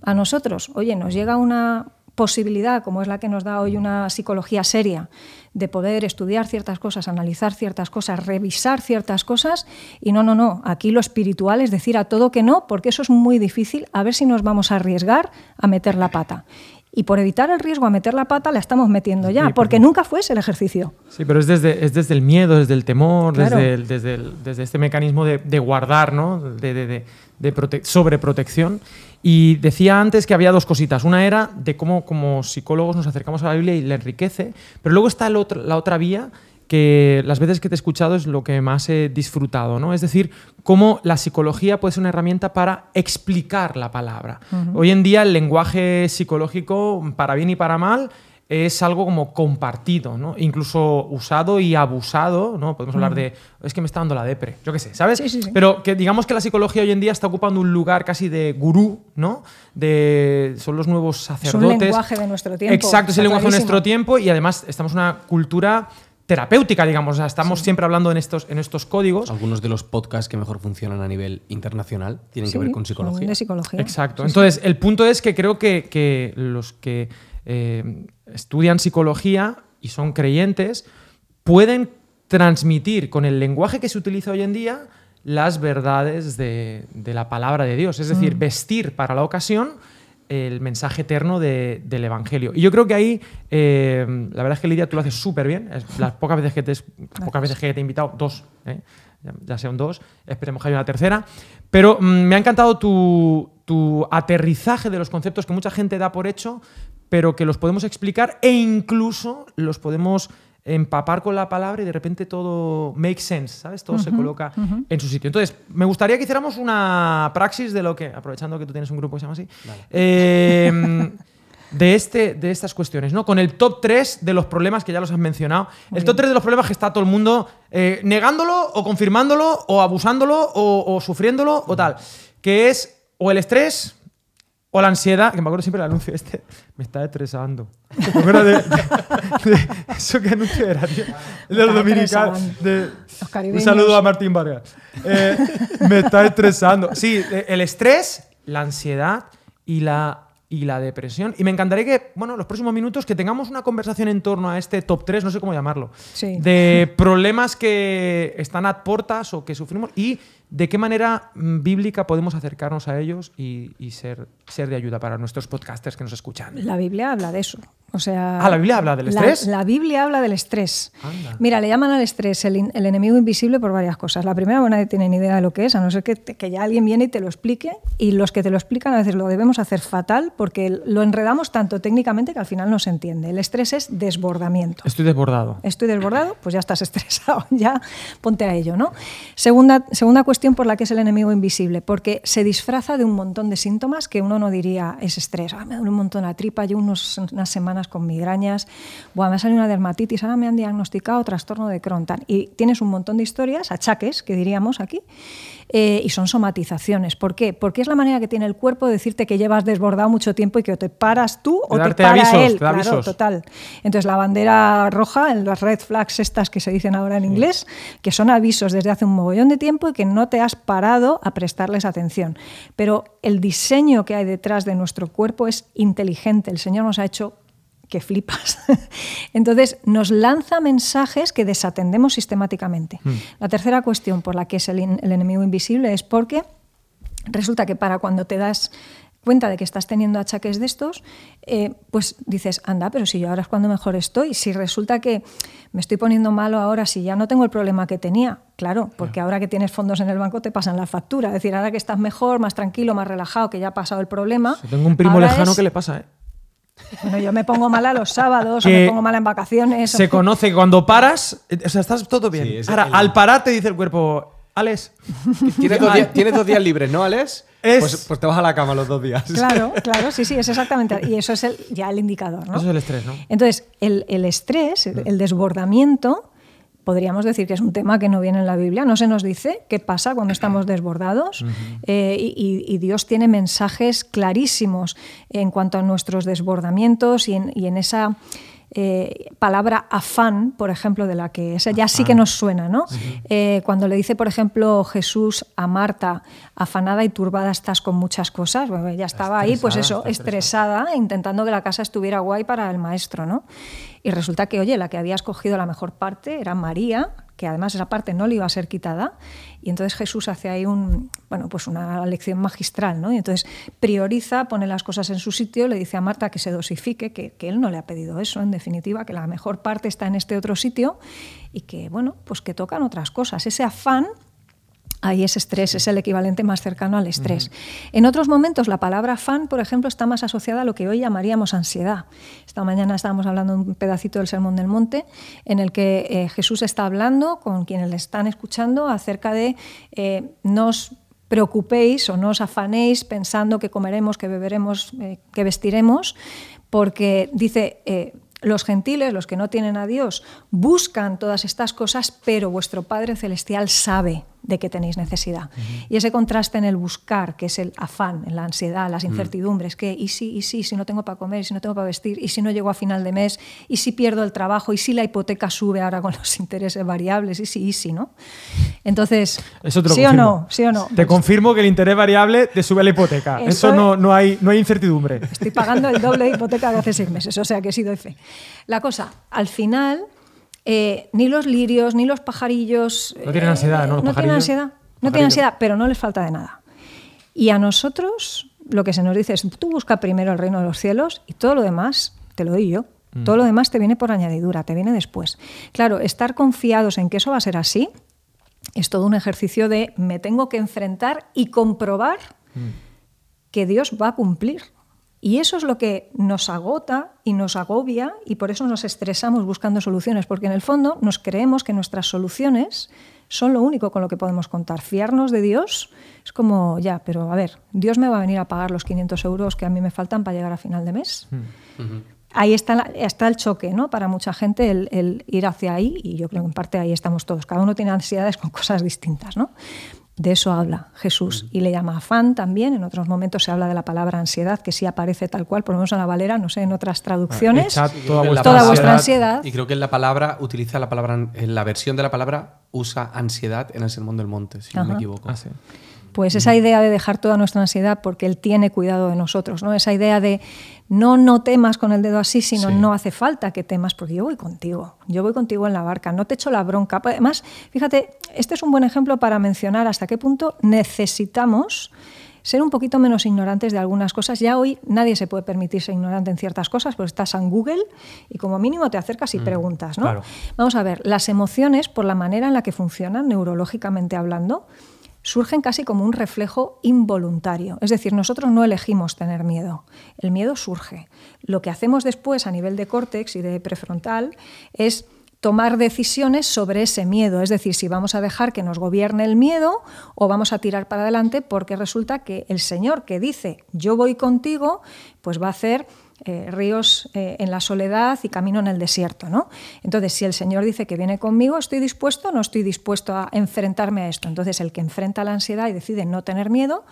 A nosotros, oye, nos llega una, posibilidad, como es la que nos da hoy una psicología seria, de poder estudiar ciertas cosas, analizar ciertas cosas, revisar ciertas cosas, y no, no, no, aquí lo espiritual es decir a todo que no, porque eso es muy difícil, a ver si nos vamos a arriesgar a meter la pata. Y por evitar el riesgo a meter la pata, la estamos metiendo ya, porque nunca fue ese el ejercicio. Sí, pero es desde, es desde el miedo, desde el temor, desde, desde, desde, este mecanismo de, guardar, ¿no? de, de, de sobreprotección. Y decía antes que había dos cositas. Una era de cómo como psicólogos nos acercamos a la Biblia y la enriquece, pero luego está la otra vía que las veces que te he escuchado es lo que más he disfrutado, ¿no? Es decir, cómo la psicología puede ser una herramienta para explicar la palabra. Hoy en día el lenguaje psicológico, para bien y para mal, es algo como compartido, ¿no? Incluso usado y abusado, ¿no? Podemos hablar de, es que me está dando la depre, yo qué sé, ¿sabes? Sí, sí, sí. Pero que digamos que la psicología hoy en día está ocupando un lugar casi de gurú, ¿no? De, son los nuevos sacerdotes. Es un lenguaje de nuestro tiempo. Exacto, es el lenguaje de nuestro tiempo y además estamos en una cultura terapéutica, digamos. O sea, estamos siempre hablando en estos, en estos códigos. Algunos de los podcasts que mejor funcionan a nivel internacional tienen que ver con psicología. De psicología. Exacto. Entonces, el punto es que creo que, que los que eh, estudian psicología y son creyentes, pueden transmitir con el lenguaje que se utiliza hoy en día las verdades de, la palabra de Dios. Es decir, mm. vestir para la ocasión el mensaje eterno de- del Evangelio. Y yo creo que ahí, eh, la verdad es que Lidia, tú lo haces súper bien. Las pocas veces que te, las pocas veces que te he invitado, dos, ¿eh? ya, ya sean dos, esperemos que haya una tercera. Pero mm, me ha encantado tu, tu aterrizaje de los conceptos que mucha gente da por hecho, pero que los podemos explicar e incluso los podemos empapar con la palabra y de repente todo makes sense, ¿sabes? Todo se coloca en su sitio. Entonces, me gustaría que hiciéramos una praxis de lo que, aprovechando que tú tienes un grupo que se llama así, eh, de, este, de estas cuestiones, ¿no? Con el top 3 de los problemas que ya los has mencionado. el top 3 de los problemas que está todo el mundo eh, negándolo o confirmándolo o abusándolo o, o sufriéndolo o tal. Que es o el estrés o la ansiedad, que me acuerdo siempre del anuncio este, me está estresando. ¿Te acuerdas de, de- de- eso que anuncio era, tío? El de los dominicanos. de- un saludo a Martín Vargas. Eh, me está estresando. Sí, eh, el estrés, la ansiedad y la, y la depresión. Y me encantaría que, bueno, los próximos minutos que tengamos una conversación en torno a este top 3, no sé cómo llamarlo, Sí. de problemas que están a portas o que sufrimos y de qué manera mm, bíblica podemos acercarnos a ellos y, y ser, ser de ayuda para nuestros podcasters que nos escuchan. La Biblia habla de eso. O sea, Ah, ¿la Biblia habla del estrés? La, Biblia habla del estrés. Anda. Mira, le llaman al estrés el, el enemigo invisible por varias cosas. La primera, bueno, nadie tiene ni idea de lo que es, a no ser que, que ya alguien viene y te lo explique. Y los que te lo explican a veces lo debemos hacer fatal porque lo enredamos tanto técnicamente que al final no se entiende. El estrés es desbordamiento. Estoy desbordado. Estoy desbordado, pues ya estás *laughs* estresado, ya ponte a ello, ¿no? Segunda, segunda cuestión por la que es el enemigo invisible, porque se disfraza de un montón de síntomas que uno no diría es estrés. Ah, me duele un montón la tripa, llevo unos- unas semanas con migrañas, Buah, me ha salido una dermatitis, ahora me han diagnosticado trastorno de Crohn. tal. Y tienes un montón de historias, achaques, que diríamos aquí, eh, y son somatizaciones. ¿Por qué? Porque es la manera que tiene el cuerpo de decirte que llevas desbordado mucho tiempo y que o te paras tú o te para avisos, él. te Claro, avisos. total. Entonces, la bandera roja, las red flags estas que se dicen ahora en inglés, que son avisos desde hace un mogollón de tiempo y que no te has parado a prestarles atención. Pero el diseño que hay detrás de nuestro cuerpo es inteligente. El Señor nos ha hecho que flipas. *laughs* Entonces, nos lanza mensajes que desatendemos sistemáticamente. La tercera cuestión por la que es el enemigo invisible es porque resulta que para cuando te das cuenta de que estás teniendo achaques de estos, eh, pues dices, anda, pero si yo ahora es cuando mejor estoy, si resulta que me estoy poniendo malo ahora, si ya no tengo el problema que tenía, claro, porque ahora que tienes fondos en el banco te pasan la factura, es decir, ahora que estás mejor, más tranquilo, más relajado, que ya ha pasado el problema. Yo tengo un primo lejano es- que le pasa, ¿eh? Bueno, yo me pongo mala los sábados, o me pongo mala en vacaciones. o- Se conoce que cuando paras, eh, o sea, estás todo bien. Sí, Ahora, el- al parar te dice el cuerpo, Alex, *laughs* ¿Tienes dos, días, tienes dos días libres, ¿no, Alex? Es- Pues, pues te vas a la cama los dos días. Claro, *laughs* claro, sí, sí, es exactamente. Y eso es el, ya el indicador, ¿no? Eso es el estrés, ¿no? Entonces, el, el estrés, el, desbordamiento, podríamos decir que es un tema que no viene en la Biblia. No se nos dice qué pasa cuando estamos desbordados. Eh, y, y- y Dios tiene mensajes clarísimos en cuanto a nuestros desbordamientos y en, y en esa. Eh, palabra afán, por ejemplo, de la que esa ya sí que nos suena, ¿no? Eh, cuando le dice, por ejemplo, Jesús a Marta, afanada y turbada estás con muchas cosas, bueno, ella estaba ahí, pues eso, estresada, intentando que la casa estuviera guay para el maestro, ¿no? Y resulta que, oye, la que había escogido la mejor parte era María, que además esa parte no le iba a ser quitada, y entonces Jesús hace ahí un, bueno, pues una lección magistral, ¿no? Y entonces prioriza, pone las cosas en su sitio, le dice a Marta que se dosifique, que, que él no le ha pedido eso, en definitiva, que la mejor parte está en este otro sitio y que, bueno, pues que tocan otras cosas. Ese afán Ahí es estrés, es el equivalente más cercano al estrés. En otros momentos la palabra afán, por ejemplo, está más asociada a lo que hoy llamaríamos ansiedad. Esta mañana estábamos hablando de un pedacito del Sermón del Monte en el que eh, Jesús está hablando con quienes le están escuchando acerca de eh, no os preocupéis o no os afanéis pensando que comeremos, que beberemos, eh, que vestiremos, porque dice... eh, los gentiles, los que no tienen a Dios, buscan todas estas cosas, pero vuestro Padre Celestial sabe de que tenéis necesidad. Y ese contraste en el buscar, que es el afán, en la ansiedad, las incertidumbres, que y si, y si, si no tengo para comer, y si no tengo para vestir, y si no llego a final de mes, y si pierdo el trabajo, y si la hipoteca sube ahora con *laughs* los intereses variables, y si, y si, ¿no? Entonces, Eso te lo ¿sí o confirmo. no? ¿Sí o no? Te confirmo que el interés variable te sube la hipoteca. Eso, Eso no, no, hay, no hay incertidumbre. Estoy pagando el doble de hipoteca que hace seis meses, o sea que sí doy fe. La cosa, al final, eh, ni los lirios, ni los pajarillos. No tienen ansiedad, ¿no? Los no tienen ansiedad. No tienen ansiedad, pero no les falta de nada. Y a nosotros lo que se nos dice es, tú busca primero el reino de los cielos y todo lo demás te lo doy yo. Todo lo demás te viene por añadidura, te viene después. Claro, estar confiados en que eso va a ser así es todo un ejercicio de me tengo que enfrentar y comprobar que Dios va a cumplir. Y eso es lo que nos agota y nos agobia y por eso nos estresamos buscando soluciones, porque en el fondo nos creemos que nuestras soluciones son lo único con lo que podemos contar. Fiarnos de Dios es como, ya, pero a ver, Dios me va a venir a pagar los 500 euros que a mí me faltan para llegar a final de mes. Ahí está, está, el choque, ¿no? Para mucha gente el, el, ir hacia ahí, y yo creo que en parte ahí estamos todos. Cada uno tiene ansiedades con *laughs* cosas distintas, ¿no? De eso habla Jesús y le llama afán también. En otros momentos se habla de la palabra ansiedad, que sí aparece tal cual, por lo menos en la Valera, no sé, en otras traducciones. toda, vuestra, toda vuestra ansiedad. Y creo que en la palabra utiliza la palabra, en la versión de la palabra usa ansiedad en el Sermón del Monte, si no me equivoco. Ah, sí. Pues esa idea de dejar toda nuestra ansiedad porque Él tiene cuidado de nosotros, ¿no? Esa idea de no no temas con el dedo así, sino no hace falta que temas porque yo voy contigo, yo voy contigo en la barca, no te echo la bronca. Además, fíjate, este es un buen ejemplo para mencionar hasta qué punto necesitamos ser un poquito menos ignorantes de algunas cosas. Ya hoy nadie se puede permitir ser ignorante en ciertas cosas, pues estás en Google y como mínimo te acercas y mm, preguntas. ¿no? Vamos a ver, las emociones, por la manera en la que funcionan neurológicamente hablando, surgen casi como un reflejo involuntario. Es decir, nosotros no elegimos tener miedo, el miedo surge. Lo que hacemos después a nivel de córtex y de prefrontal es tomar decisiones sobre ese miedo, es decir, si vamos a dejar que nos gobierne el miedo o vamos a tirar para adelante porque resulta que el Señor que dice yo voy contigo, pues va a hacer eh, ríos eh, en la soledad y camino en el desierto. ¿no? Entonces, si el Señor dice que viene conmigo, ¿estoy dispuesto o no estoy dispuesto a enfrentarme a esto? Entonces, el que enfrenta la ansiedad y decide no tener miedo,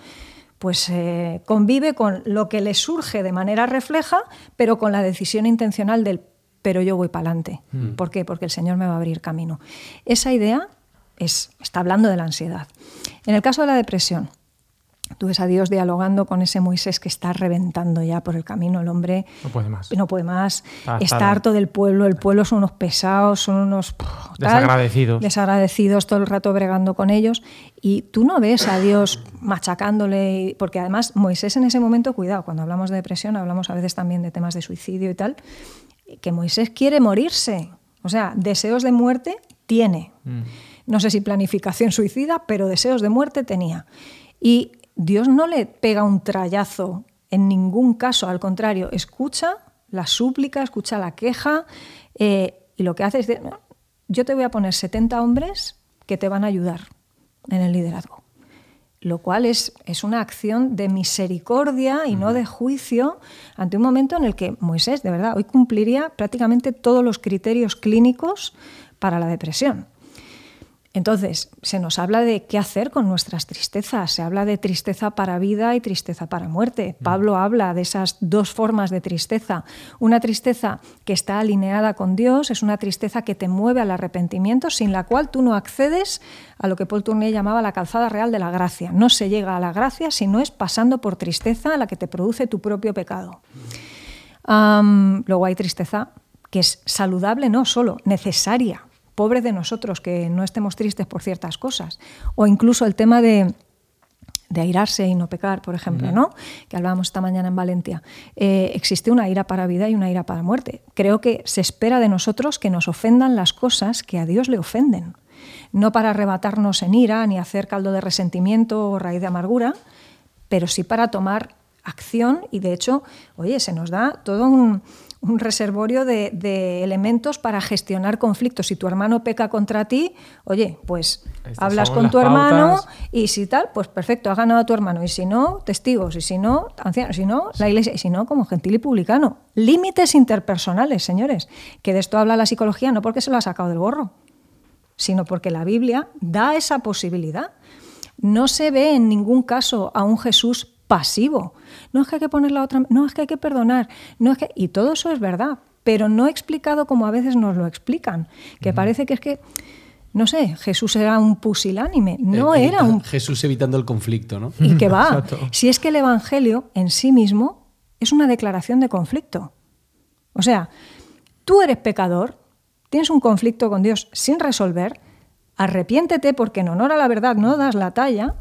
pues eh, convive con lo que le surge de manera refleja, pero con la decisión intencional del pero yo voy para adelante. Mm. ¿Por qué? Porque el Señor me va a abrir camino. Esa idea es, está hablando de la ansiedad. En el caso de la depresión, Tú ves a Dios dialogando con ese Moisés que está reventando ya por el camino. El hombre no puede más. No puede más. está harto del pueblo. El pueblo son unos pesados, son unos. desagradecidos. Desagradecidos, todo el rato bregando con ellos. Y tú no ves a Dios machacándole. Porque además, Moisés en ese momento, cuidado, cuando hablamos de depresión, hablamos a veces también de temas de suicidio y tal. Que Moisés quiere morirse. O sea, deseos de muerte tiene. Mm. No sé si planificación suicida, pero deseos de muerte tenía. Y Dios no le pega un trayazo en ningún caso, al contrario, escucha la súplica, escucha la queja eh, y lo que hace es, yo te voy a poner 70 hombres que te van a ayudar en el liderazgo. Lo cual es, es una acción de misericordia y no de juicio ante un momento en el que Moisés, de verdad, hoy cumpliría prácticamente todos los criterios clínicos para la depresión. Entonces, se nos habla de qué hacer con nuestras tristezas, se habla de tristeza para vida y tristeza para muerte. Mm. Pablo habla de esas dos formas de tristeza. Una tristeza que está alineada con Dios, es una tristeza que te mueve al arrepentimiento, sin la cual tú no accedes a lo que Paul Tournier llamaba la calzada real de la gracia. No se llega a la gracia si no es pasando por tristeza a la que te produce tu propio pecado. luego hay tristeza que es saludable, no solo, necesaria pobre de nosotros que no estemos tristes por ciertas cosas. O incluso el tema de, airarse y no pecar, por ejemplo, ¿no? que hablábamos esta mañana en Valencia. Eh, existe una ira para vida y una ira para muerte. Creo que se espera de nosotros que nos ofendan las cosas que a Dios le ofenden. No para arrebatarnos en ira ni hacer caldo de resentimiento o raíz de amargura, pero sí para tomar acción y de hecho, oye, se nos da todo un, un reservorio de, elementos para gestionar conflictos. Si tu hermano peca contra ti, oye, pues hablas con tu hermano y si tal, pues perfecto, ha ganado a tu hermano. Y si no, testigos. Y si no, ancianos. Y si no, la iglesia. Y si no, como gentil y publicano. Límites interpersonales, señores. Que de esto habla la psicología no porque se lo ha sacado del gorro, sino porque la Biblia da esa posibilidad. No se ve en ningún caso a un Jesús pasivo. No es que hay que poner la otra, no es que hay que perdonar, no es que y todo eso es verdad, pero no explicado como a veces nos lo explican, que parece que es que no sé, Jesús era un pusilánime, no era un Jesús evitando el conflicto, ¿no? Y que va, si es que el evangelio en sí mismo es una declaración de conflicto. O sea, tú eres pecador, tienes un conflicto con Dios sin resolver, arrepiéntete porque en honor a la verdad no das la talla,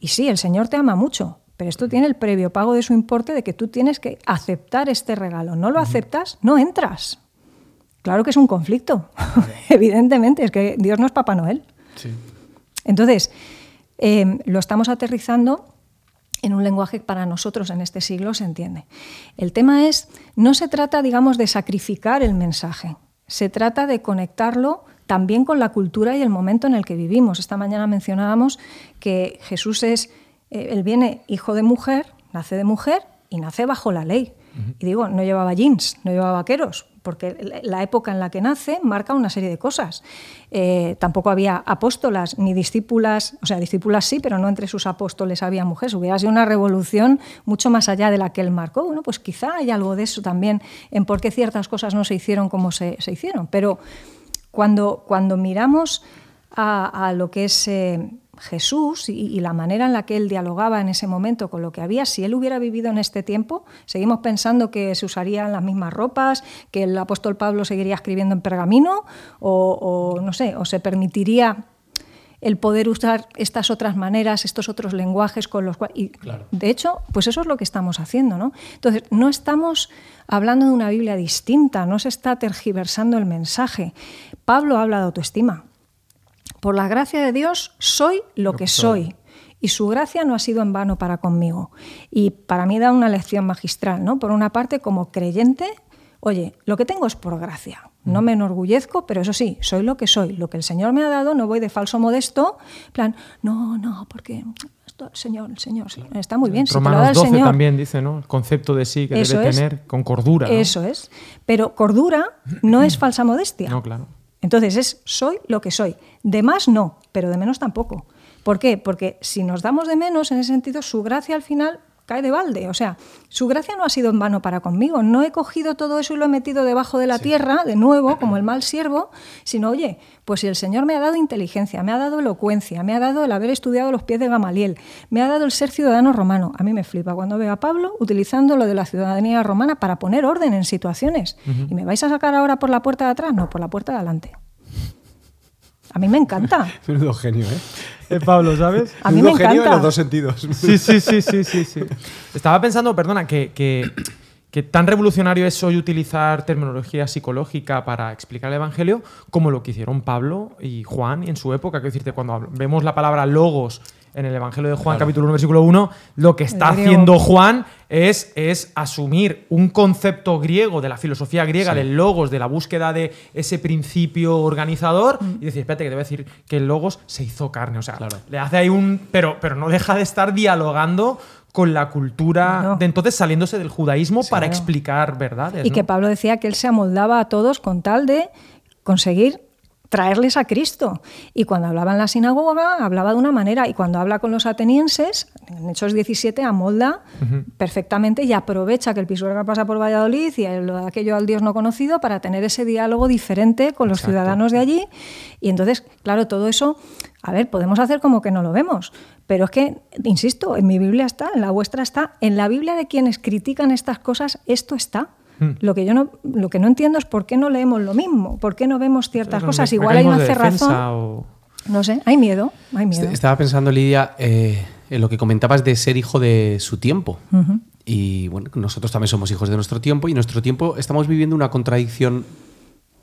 y sí, el Señor te ama mucho, pero esto tiene el previo pago de su importe de que tú tienes que aceptar este regalo. No lo aceptas, no entras. Claro que es un conflicto, *laughs* evidentemente, es que Dios no es Papá Noel. Entonces, eh, lo estamos aterrizando en un lenguaje que para nosotros en este siglo se entiende. El tema es, no se trata, digamos, de sacrificar el mensaje, se trata de conectarlo también con la cultura y el momento en el que vivimos. Esta mañana mencionábamos que Jesús es, él viene hijo de mujer, nace de mujer y nace bajo la ley. Y digo, no llevaba jeans, no llevaba vaqueros, porque la época en la que nace marca una serie de cosas. Eh, tampoco había apóstolas ni discípulas, o sea, discípulas sí, pero no entre sus apóstoles había mujeres. Hubiera sido una revolución mucho más allá de la que él marcó. Bueno, pues quizá hay algo de eso también en por qué ciertas cosas no se hicieron como se, hicieron. Pero cuando, cuando miramos a, lo que es... Eh, Jesús y, la manera en la que él dialogaba en ese momento con lo que había, si él hubiera vivido en este tiempo, seguimos pensando que se usarían las mismas ropas, que el apóstol Pablo seguiría escribiendo en pergamino, o, no sé, o se permitiría el poder usar estas otras maneras, estos otros lenguajes con los cuales... De hecho, pues eso es lo que estamos haciendo, ¿no? Entonces, no estamos hablando de una Biblia distinta, no se está tergiversando el mensaje. Pablo habla de autoestima, por la gracia de Dios soy lo, que soy. Y su gracia no ha sido en vano para conmigo. Y para mí da una lección magistral, ¿no? Por una parte, como creyente, oye, lo que tengo es por gracia. No me enorgullezco, pero eso sí, soy lo que soy. Lo que el Señor me ha dado, no voy de falso modesto, plan, no, no, porque el Señor, el Señor, está muy bien. Romanos 12 también dice, ¿no? El concepto de sí que debe tener con cordura. Eso es. Pero cordura no es falsa modestia. No, claro. Entonces es soy lo que soy. De más no, pero de menos tampoco. ¿Por qué? Porque si nos damos de menos, en ese sentido, su gracia al final cae de balde. O sea, su gracia no ha sido en vano para conmigo. No he cogido todo eso y lo he metido debajo de la tierra, de nuevo, como el mal siervo, sino, oye, pues si el Señor me ha dado inteligencia, me ha dado elocuencia, me ha dado el haber estudiado los pies de Gamaliel, me ha dado el ser ciudadano romano. A mí me flipa cuando veo a Pablo utilizando lo de la ciudadanía romana para poner orden en situaciones. ¿Y me vais a sacar ahora por la puerta de atrás? No, por la puerta de adelante. A mí me encanta. *laughs* Menudo genio, ¿eh? ¿Eh? Pablo, ¿sabes? A mí me encanta. genio en los dos sentidos. Sí, sí, sí, sí, sí. sí. Estaba pensando, perdona, que, que, tan revolucionario es hoy utilizar terminología psicológica para explicar el Evangelio como lo que hicieron Pablo y Juan en su época. Quiero decirte, cuando vemos la palabra logos en el Evangelio de Juan, capítulo 1, versículo 1, lo que está haciendo Juan es, es asumir un concepto griego de la filosofía griega, del logos, de la búsqueda de ese principio organizador, mm. y decir, espérate, que debe decir que el logos se hizo carne. O sea, le hace ahí un. Pero, pero no deja de estar dialogando con la cultura de entonces saliéndose del judaísmo para explicar verdades. Y que Pablo decía que él se amoldaba a todos con tal de conseguir traerles a Cristo. Y cuando hablaba en la sinagoga, hablaba de una manera, y cuando habla con los atenienses, en Hechos 17, amolda perfectamente y aprovecha que el Pisuerga pasa por Valladolid y aquello al Dios no conocido para tener ese diálogo diferente con los ciudadanos de allí. Y entonces, claro, todo eso, a ver, podemos hacer como que no lo vemos, pero es que, insisto, en mi Biblia está, en la vuestra está, en la Biblia de quienes critican estas cosas, esto está. Hmm. Lo que yo no, lo que no entiendo es por qué no leemos lo mismo, por qué no vemos ciertas cosas. Igual hay una cerrazón. No sé, hay miedo, hay miedo. Estaba pensando, Lidia, eh, en lo que comentabas de ser hijo de su tiempo. Y bueno, nosotros también somos hijos de nuestro tiempo y nuestro tiempo estamos viviendo una contradicción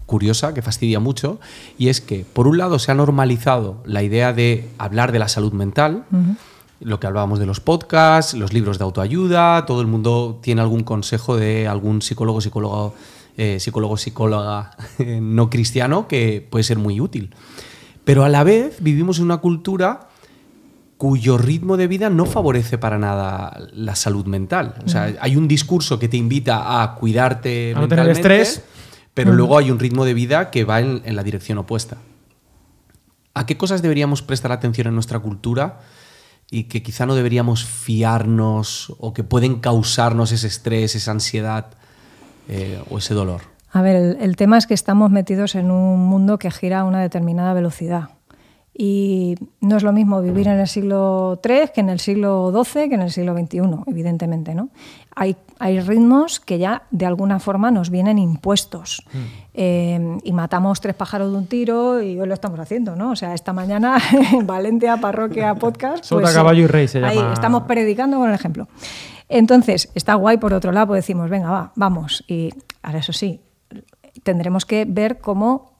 curiosa que fastidia mucho y es que por un lado se ha normalizado la idea de hablar de la salud mental lo que hablábamos de los podcasts, los libros de autoayuda, todo el mundo tiene algún consejo de algún psicólogo, psicólogo, eh, psicólogo, psicóloga *laughs* no cristiano que puede ser muy útil. Pero a la vez vivimos en una cultura cuyo ritmo de vida no favorece para nada la salud mental. O sea, hay un discurso que te invita a cuidarte a no tener estrés, pero luego hay un ritmo de vida que va en, en la dirección opuesta. ¿A qué cosas deberíamos prestar atención en nuestra cultura? Y que quizá no deberíamos fiarnos o que pueden causarnos ese estrés, esa ansiedad eh, o ese dolor? A ver, el, tema es que estamos metidos en un mundo que gira a una determinada velocidad Y no es lo mismo vivir en el siglo III que en el siglo XII, que en el siglo XXI, evidentemente. ¿no? Hay, hay ritmos que ya de alguna forma nos vienen impuestos. Mm. Eh, y matamos tres pájaros de un tiro y hoy lo estamos haciendo. ¿no? O sea, esta mañana *laughs* en Valencia, Parroquia Podcast. Sota, pues, caballo y rey se ahí llama. estamos predicando con el ejemplo. Entonces, está guay por otro lado, pues decimos, venga, va, vamos. Y ahora eso sí, tendremos que ver cómo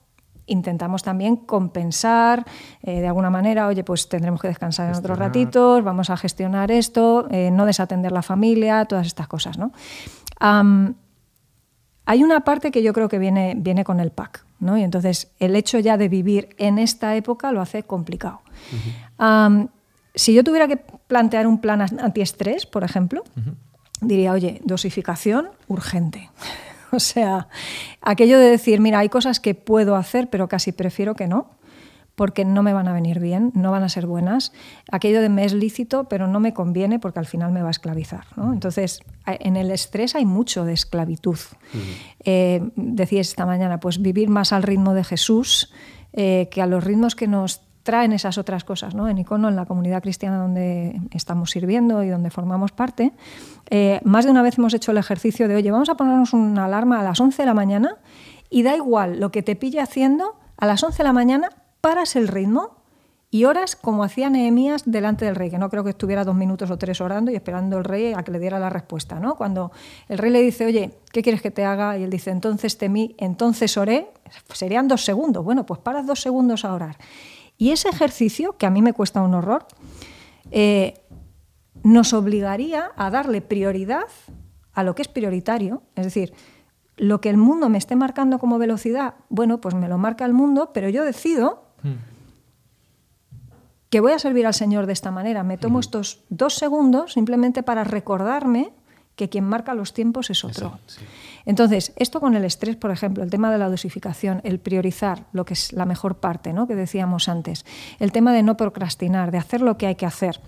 intentamos también compensar eh, de alguna manera, oye, pues tendremos que descansar en otros ratitos, vamos a gestionar esto, eh, no desatender la familia, todas estas cosas, ¿no? Hay una parte que yo creo que viene, viene con el pack, ¿no? Y entonces el hecho ya de vivir en esta época lo hace complicado. Si yo tuviera que plantear un plan antiestrés, por ejemplo, diría, oye, dosificación urgente. *laughs* o sea, aquello de decir, mira, hay cosas que puedo hacer, pero casi prefiero que no, porque no me van a venir bien, no van a ser buenas. Aquello de me es lícito, pero no me conviene porque al final me va a esclavizar. ¿no? Entonces, en el estrés hay mucho de esclavitud. Eh, decías esta mañana, pues vivir más al ritmo de Jesús eh, que a los ritmos que nos traen esas otras cosas. ¿no? En Icono, en la comunidad cristiana donde estamos sirviendo y donde formamos parte, eh, más de una vez hemos hecho el ejercicio de, oye, vamos a ponernos una alarma a las 11 de la mañana y da igual lo que te pille haciendo, a las 11 de la mañana paras el ritmo y oras como hacía Nehemías delante del rey, que no creo que estuviera dos minutos o tres orando y esperando el rey a que le diera la respuesta. ¿no? Cuando el rey le dice, oye, ¿qué quieres que te haga? Y él dice, entonces temí, entonces oré, serían dos segundos. Bueno, pues paras dos segundos a orar. Y ese ejercicio, que a mí me cuesta un horror, eh, nos obligaría a darle prioridad a lo que es prioritario. Es decir, lo que el mundo me esté marcando como velocidad, bueno, pues me lo marca el mundo, pero yo decido que voy a servir al Señor de esta manera. Me tomo estos dos segundos simplemente para recordarme que quien marca los tiempos es otro. Eso, sí. Entonces, esto con el estrés, por ejemplo, el tema de la dosificación, el priorizar lo que es la mejor parte, ¿no? que decíamos antes, el tema de no procrastinar, de hacer lo que hay que hacer,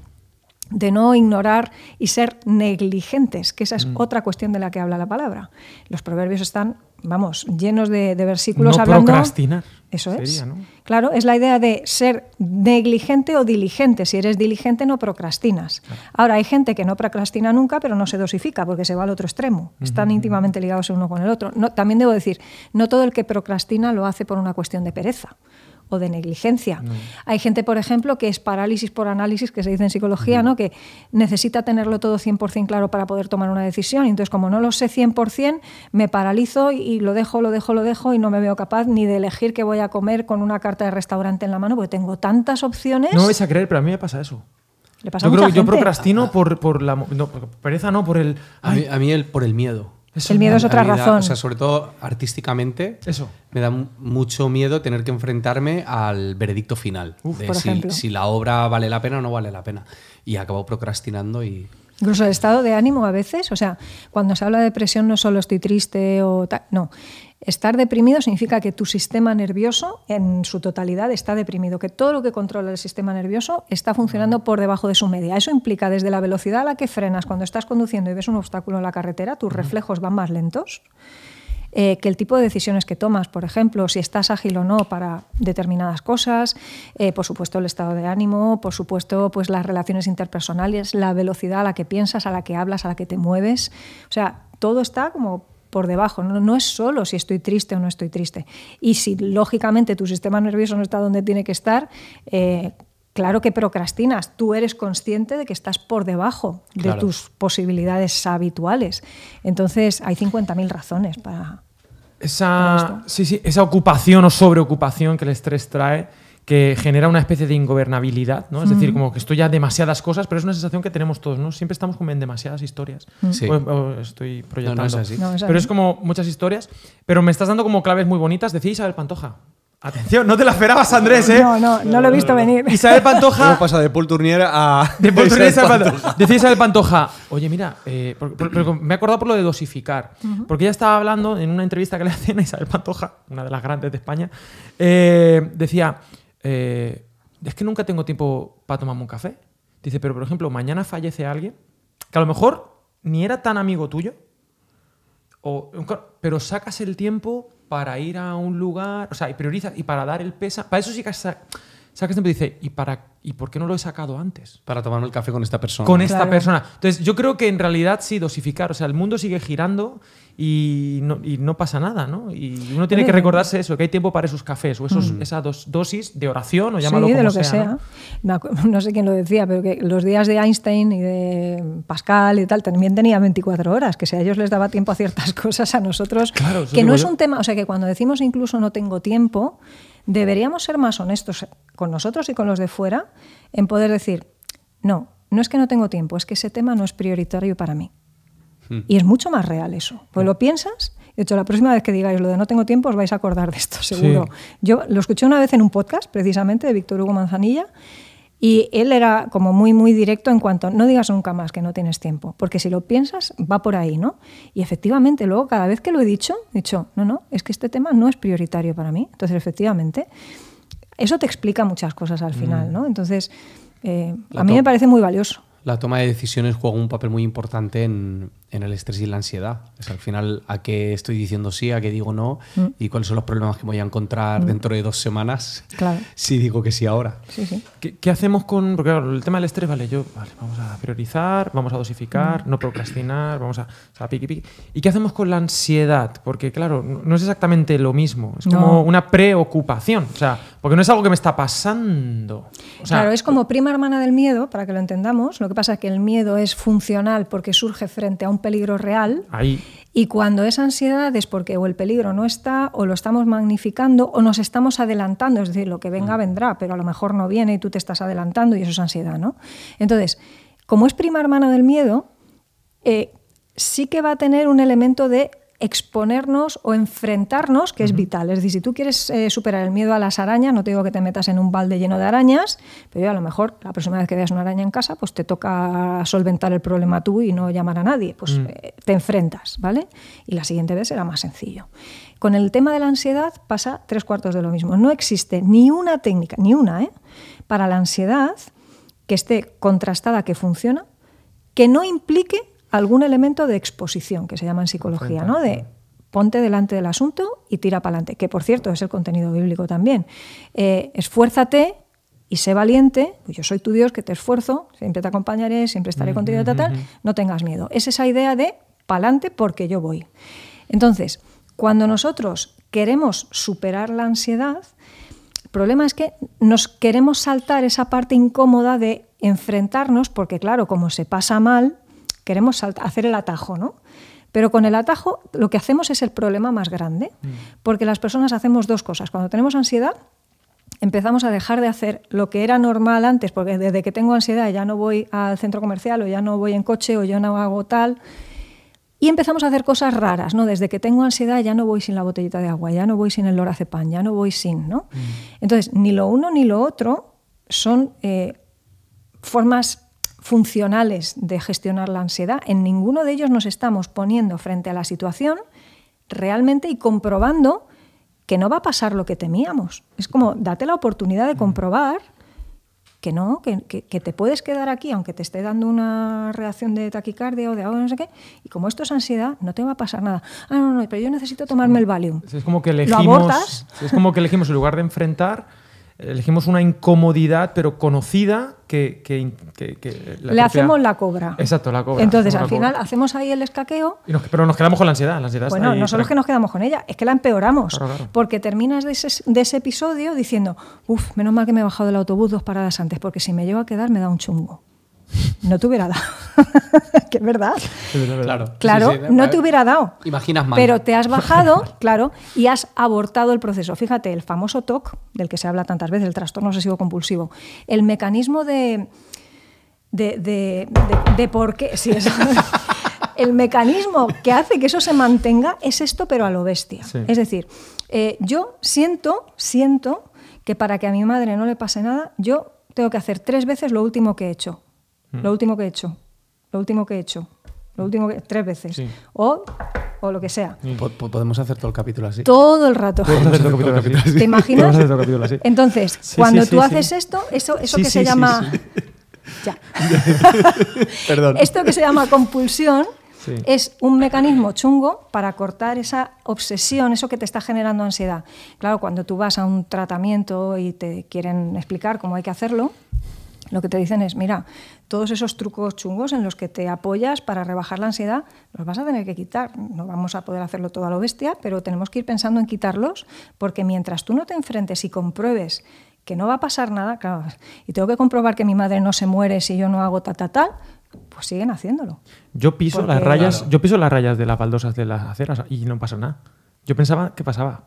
de no ignorar y ser negligentes, que esa es otra cuestión de la que habla la palabra. Los proverbios están, vamos, llenos de, de versículos No hablando. procrastinar, Eso es. Claro, es la idea de ser negligente o diligente. Si eres diligente, no procrastinas. Ahora, hay gente que no procrastina nunca, pero no se dosifica porque se va al otro extremo. Están íntimamente ligados el uno con el otro. No, también debo decir, no todo el que procrastina lo hace por una cuestión de pereza o de negligencia. Hay gente, por ejemplo, que es parálisis por análisis, que se dice en psicología, ¿no? que necesita tenerlo todo 100% claro para poder tomar una decisión. Y entonces, como no lo sé 100%, me paralizo y, lo dejo, lo dejo, lo dejo y no me veo capaz ni de elegir qué voy a comer con una carta de restaurante en la mano, porque tengo tantas opciones. No me vais a creer, pero a mí me pasa eso. Le pasa a Yo creo que yo procrastino por, por la. mo- No, por pereza no, por el. A mí, a mí el, por el miedo. Eso El miedo es otra razón. o sea, sobre todo artísticamente, Eso. me da mu- mucho miedo tener que enfrentarme al veredicto final. Uf, de por si, ejemplo. si la obra vale la pena o no vale la pena. Y acabo procrastinando y. Incluso el estado de ánimo a veces, o sea, cuando se habla de depresión no solo estoy triste o tal, no. Estar deprimido significa que tu sistema nervioso en su totalidad está deprimido, que todo lo que controla el sistema nervioso está funcionando por debajo de su media. Eso implica desde la velocidad a la que frenas cuando estás conduciendo y ves un obstáculo en la carretera, tus reflejos van más lentos. eh, que el tipo de decisiones que tomas, por ejemplo, si estás ágil o no para determinadas cosas, eh, por supuesto el estado de ánimo, por supuesto pues las relaciones interpersonales, la velocidad a la que piensas, a la que hablas, a la que te mueves, o sea, todo está como por debajo, no, no es solo si estoy triste o no estoy triste. Y si lógicamente tu sistema nervioso no está donde tiene que estar, eh, claro que procrastinas, tú eres consciente de que estás por debajo de Claro. tus posibilidades habituales. Entonces hay 50.000 razones para... Esa, sí, sí, esa ocupación o sobreocupación que el estrés trae, que genera una especie de ingobernabilidad, ¿no? Es decir, como que estoy ya demasiadas cosas, pero es una sensación que tenemos todos, ¿no? Siempre estamos como en demasiadas historias. Sí. O, o estoy proyectando. No, no es así. No, es Pero es como muchas historias. Pero me estás dando como claves muy bonitas. Decía Isabel Pantoja. Atención, no te la esperabas, Andrés, ¿eh? No, no, no lo he visto venir. Isabel Pantoja. Hemos pasado de Paul Tournier a. *laughs* De Paul Tournier a Isabel Pantoja. Decía Isabel Pantoja, oye, mira, eh, por- por- por- me he acordado por lo de dosificar. Porque ella estaba hablando en una entrevista que le hacían a Isabel Pantoja, una de las grandes de España, eh, decía, eh, es que nunca tengo tiempo para tomarme un café. Dice, pero por ejemplo, mañana fallece alguien que a lo mejor ni era tan amigo tuyo, o- pero sacas el tiempo para ir a un lugar, o sea, y priorizas, y para dar el peso, para eso sí que, sa- sacas tiempo y dices, ¿y, para, ¿y por qué no lo he sacado antes? Para tomarme el café con esta persona. Con esta Claro. persona. Entonces, yo creo que en realidad sí, dosificar. O sea, el mundo sigue girando y no, y no pasa nada, ¿no? Y uno tiene que recordarse eso, que hay tiempo para esos cafés o esos, esa dos- dosis de oración o llámalo Mm. sí, como de lo que sea. sea. *laughs* ¿no? Sé quién lo decía, pero que los días de Einstein y de Pascal y tal también tenían 24 horas, que si a ellos les daba tiempo a ciertas *laughs* cosas, a nosotros. Claro, que no es yo. un tema, o sea, que cuando decimos incluso no tengo tiempo, deberíamos ser más honestos con nosotros y con los de fuera en poder decir, no, no es que no tengo tiempo, es que ese tema no es prioritario para mí. Y es mucho más real eso. Pues lo piensas. De hecho, la próxima vez que digáis lo de no tengo tiempo, os vais a acordar de esto, seguro. Yo lo escuché una vez en un podcast, precisamente, de Víctor Hugo Manzanilla, y él era como muy, muy directo en cuanto, no digas nunca más que no tienes tiempo, porque si lo piensas, va por ahí, ¿no? Y efectivamente, luego, cada vez que lo he dicho, he dicho, no, no, es que este tema no es prioritario para mí. Entonces, efectivamente, eso te explica muchas cosas al final, ¿no? Entonces, eh, a mí me parece muy valioso. La toma de decisiones juega un papel muy importante en, en el estrés y la ansiedad. Es al final a qué estoy diciendo sí, a qué digo no Mm. y cuáles son los problemas que voy a encontrar dentro de dos semanas *laughs* Claro. si digo que sí ahora. Sí, sí. ¿Qué, qué hacemos con.? Porque claro, el tema del estrés, vale, yo, vale, vamos a priorizar, vamos a Mm. dosificar, no procrastinar, vamos a. O sea, piqui, piqui. ¿Y qué hacemos con la ansiedad? Porque, claro, no no es exactamente lo mismo. Es como No. una preocupación. O sea, porque no es algo que me está pasando. O sea, claro, es como prima hermana del miedo, para que lo entendamos. Lo que pasa es que el miedo es funcional porque surge frente a un peligro real. Ahí. Y cuando es ansiedad es porque o el peligro no está, o lo estamos magnificando, o nos estamos adelantando. Es decir, lo que venga vendrá, pero a lo mejor no viene y tú te estás adelantando y eso es ansiedad, ¿no? Entonces, como es prima hermana del miedo, eh, sí que va a tener un elemento de exponernos o enfrentarnos, que es vital. Es decir, si tú quieres eh, superar el miedo a las arañas, no te digo que te metas en un balde lleno de arañas, pero a lo mejor la próxima vez que veas una araña en casa, pues te toca solventar el problema tú y no llamar a nadie. Pues eh, te enfrentas, ¿vale? Y la siguiente vez será más sencillo. Con el tema de la ansiedad pasa tres cuartos de lo mismo. No existe ni una técnica, ni una, ¿eh? para la ansiedad que esté contrastada, que funciona, que no implique algún elemento de exposición, que se llama en psicología, ¿no? De ponte delante del asunto y tira para adelante, que por cierto es el contenido bíblico también. Eh, esfuérzate y sé valiente, pues yo soy tu Dios que te esfuerzo, siempre te acompañaré, siempre estaré contigo, tal, tal, no tengas miedo. Es esa idea de pa'lante porque yo voy. Entonces, cuando nosotros queremos superar la ansiedad, el problema es que nos queremos saltar esa parte incómoda de enfrentarnos, porque claro, como se pasa mal, queremos hacer el atajo, ¿no? Pero con el atajo lo que hacemos es el problema más grande, porque las personas hacemos dos cosas. Cuando tenemos ansiedad, empezamos a dejar de hacer lo que era normal antes, porque desde que tengo ansiedad ya no voy al centro comercial o ya no voy en coche o ya no hago tal. Y empezamos a hacer cosas raras, ¿no? Desde que tengo ansiedad ya no voy sin la botellita de agua, ya no voy sin el lorazepam, ya no voy sin, ¿no? Entonces, ni lo uno ni lo otro son eh, formas funcionales de gestionar la ansiedad. En ninguno de ellos nos estamos poniendo frente a la situación realmente y comprobando que no va a pasar lo que temíamos. Es como, date la oportunidad de comprobar que no, que, que- que te puedes quedar aquí aunque te esté dando una reacción de taquicardia o de algo no sé qué, y como esto es ansiedad, no te va a pasar nada. Ah, no, no, pero yo necesito tomarme el Valium. Es como que ¿Lo elegimos. abortas? Es como que elegimos, en lugar de enfrentar, elegimos una incomodidad, pero conocida que. que- que- que la Le propia- hacemos la cobra. Exacto, la cobra. Entonces, al final, cobra. hacemos ahí el escaqueo Y nos- pero nos quedamos con la ansiedad. La ansiedad Bueno, no solo es que nos quedamos con ella, es que la empeoramos. Claro, claro. Porque terminas de ese, de ese episodio diciendo, uff, menos mal que me he bajado del autobús dos paradas antes, porque si me llevo a quedar me da un chungo. No te hubiera dado. *laughs* que es verdad. Claro. Claro, Sí, sí, no te hubiera dado. Imaginas mal. Pero te has bajado, *laughs* claro, y has abortado el proceso. Fíjate, el famoso TOC, del que se habla tantas veces, el trastorno obsesivo compulsivo, el mecanismo de. de, de, de- de por qué. sí, eso. *laughs* el mecanismo que hace que eso se mantenga es esto, pero a lo bestia. Sí. Es decir, eh, yo siento, siento que para que a mi madre no le pase nada, yo tengo que hacer tres veces lo último que he hecho. Mm. Lo último que he hecho. Lo último que he hecho. Lo último que. Tres veces. Sí. O, o lo que sea. Po- Podemos hacer todo el capítulo así. Todo el rato. Podemos hacer otro capítulo así. ¿Te imaginas? Podemos hacer otro capítulo así. Entonces, Sí, cuando sí, tú sí, haces sí. esto, eso, eso Sí, que sí, se sí, llama. sí. Ya. *laughs* Perdón. Esto que se llama compulsión Sí. Es un mecanismo chungo para cortar esa obsesión, eso que te está generando ansiedad. Claro, cuando tú vas a un tratamiento y te quieren explicar cómo hay que hacerlo, lo que te dicen es, mira, todos esos trucos chungos en los que te apoyas para rebajar la ansiedad, los vas a tener que quitar. No vamos a poder hacerlo todo a lo bestia, pero tenemos que ir pensando en quitarlos, porque mientras tú no te enfrentes y compruebes que no va a pasar nada, claro, y tengo que comprobar que mi madre no se muere si yo no hago ta, ta, tal, pues siguen haciéndolo. Yo piso Porque- las rayas, Claro. yo piso las rayas de las baldosas de las aceras y no pasa nada. Yo pensaba que pasaba.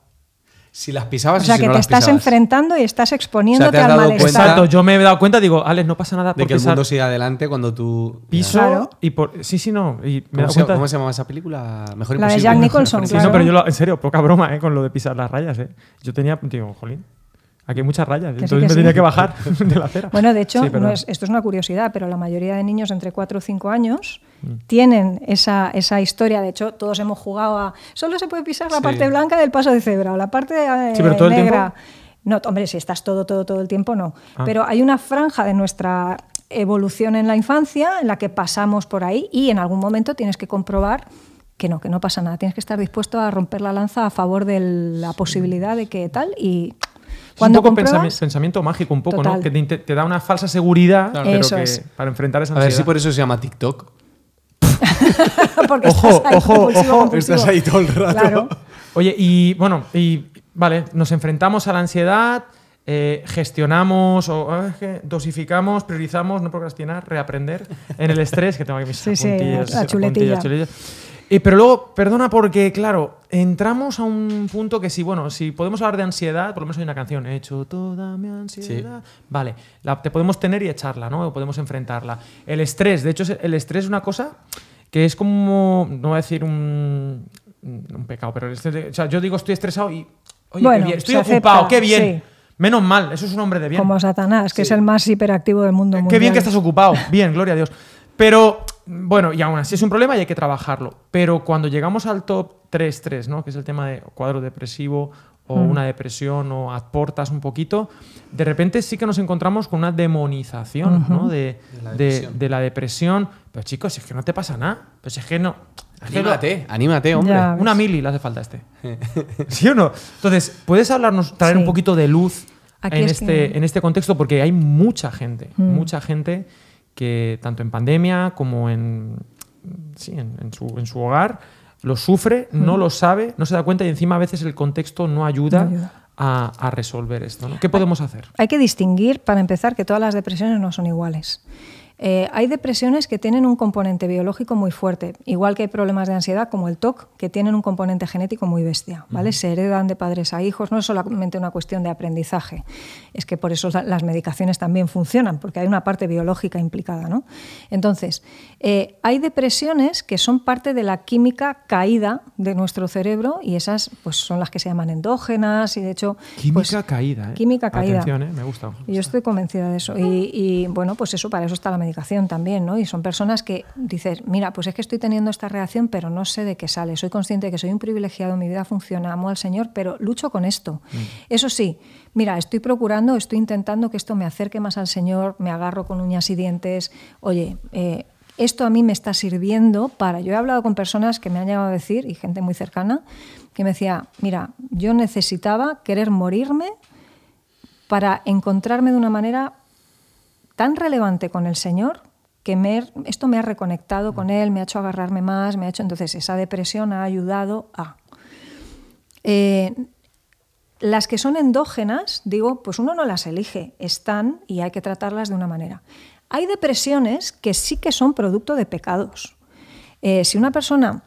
Si las pisabas O y sea, si que no te las estás pisabas. enfrentando y estás exponiéndote has al dado malestar. cuenta- Exacto, yo me he dado cuenta, digo, Alex, no pasa nada De por que el mundo sigue adelante cuando tú... Piso Claro. y por. Sí, sí, no. Y me he ¿Cómo se, cuenta. ¿Cómo se llamaba esa película? Mejor La de imposible. Jack Nicholson, Sí, no, pero yo lo- en serio, poca broma, ¿eh? Con lo de pisar las rayas, ¿eh? Yo tenía, digo, jolín, aquí hay muchas rayas. Que entonces me sí. tenía que bajar *laughs* de la acera. Bueno, de hecho, Sí, no es- esto es una curiosidad, pero la mayoría de niños entre 4 o 5 años Mm. tienen esa, esa historia. De hecho, todos hemos jugado a. Solo se puede pisar la parte blanca del paso de cebra o la parte eh, Sí, pero todo el negra. tiempo. No, hombre, si estás todo, todo, todo el tiempo, no. Ah. Pero hay una franja de nuestra evolución en la infancia en la que pasamos por ahí y en algún momento tienes que comprobar que no, que no pasa nada. Tienes que estar dispuesto a romper la lanza a favor de la posibilidad de que tal y Es un poco compruebas, pensamiento mágico, un poco, ¿no? Que te, da una falsa seguridad, Claro. pero Eso que es. para enfrentar esa A ver ansiedad. si por eso se llama TikTok. *laughs* porque Ojo, estás ahí ojo, ojo. Estás ahí todo el rato. Claro. Oye, y bueno, y vale, nos enfrentamos a la ansiedad, eh, gestionamos o dosificamos, priorizamos, no procrastinar, reaprender en el estrés, que tengo aquí mis Sí, sí, apuntillas, la chuletilla. apuntillas, chuletillas. Y, pero luego, perdona porque, claro, entramos a un punto que si, bueno, si podemos hablar de ansiedad, por lo menos hay una canción, he hecho toda mi ansiedad. Vale, la, te podemos tener y echarla, ¿no? O podemos enfrentarla. El estrés, de hecho, el estrés es una cosa que es como, no voy a decir un, un pecado, pero el estrés- o sea, yo digo estoy estresado y, oye, Bueno, qué bien, estoy ocupado, acepta, qué bien. sí. Menos mal, eso es un hombre de bien. Como Satanás, que Sí. es el más hiperactivo del mundo Qué mundial. bien que estás ocupado. Bien, gloria a Dios. Pero, bueno, y aún así es un problema y hay que trabajarlo. Pero cuando llegamos al top 3-3, ¿no? que es el tema de cuadro depresivo o Mm. una depresión o aportas un poquito, de repente sí que nos encontramos con una demonización ¿no? de, De la de- depresión. de la depresión. Pero chicos, si es que no te pasa nada. Pues si es que no. Anímate, anímate, hombre. Ya. una mili le hace falta a este. *laughs* ¿Sí o no? Entonces, ¿puedes hablarnos, traer Sí. un poquito de luz Aquí en es este, que- en este contexto? Porque hay mucha gente, Mm. mucha gente que tanto en pandemia como en, sí, en, en su, en su hogar lo sufre, no lo sabe, no se da cuenta y encima a veces el contexto no ayuda, No ayuda. A, a resolver esto. ¿no? ¿Qué podemos hacer? Hay que distinguir, para empezar, que todas las depresiones no son iguales. Eh, hay depresiones que tienen un componente biológico muy fuerte, igual que hay problemas de ansiedad como el TOC, que tienen un componente genético muy bestia. ¿vale? Se heredan de padres a hijos, no es solamente una cuestión de aprendizaje, es que por eso la- las medicaciones también funcionan, porque hay una parte biológica implicada. ¿no? Entonces, eh, hay depresiones que son parte de la química caída de nuestro cerebro y esas pues, son las que se llaman endógenas y de hecho... Química pues, caída. ¿eh? Química caída. Atención, me gusta. y Yo estoy convencida de eso. Y, y, bueno, pues eso, para eso está la medicación también, ¿no? Y son personas que dices, mira, pues es que estoy teniendo esta reacción, pero no sé de qué sale. Soy consciente de que soy un privilegiado, mi vida funciona, amo al Señor, pero lucho con esto. Eso sí, mira, estoy procurando, estoy intentando que esto me acerque más al Señor, me agarro con uñas y dientes. Oye, eh, esto a mí me está sirviendo para. Yo he hablado con personas que me han llegado a decir, y gente muy cercana, que me decía, mira, yo necesitaba querer morirme para encontrarme de una manera tan relevante con el Señor que esto me ha reconectado con Él, me ha hecho agarrarme más, me ha hecho. Entonces, esa depresión ha ayudado a. Eh, las que son endógenas, digo, pues uno no las elige, están y hay que tratarlas de una manera. Hay depresiones que sí que son producto de pecados. Eh, si una persona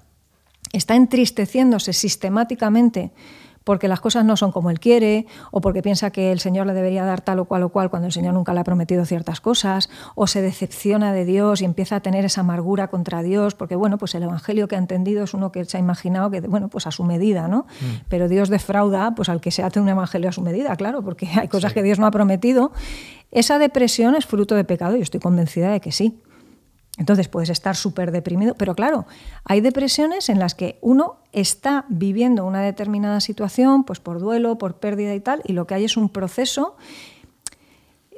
está entristeciéndose sistemáticamente porque las cosas no son como él quiere, o porque piensa que el Señor le debería dar tal o cual o cual cuando el Señor nunca le ha prometido ciertas cosas, o se decepciona de Dios y empieza a tener esa amargura contra Dios, porque bueno, pues el Evangelio que ha entendido es uno que se ha imaginado que, bueno, pues a su medida, ¿no? Pero Dios defrauda pues al que se hace un Evangelio a su medida, claro, porque hay cosas que Dios no ha prometido. Esa depresión es fruto de pecado, y estoy convencida de que sí. Entonces puedes estar súper deprimido, pero claro, hay depresiones en las que uno está viviendo una determinada situación, pues por duelo, por pérdida y tal, y lo que hay es un proceso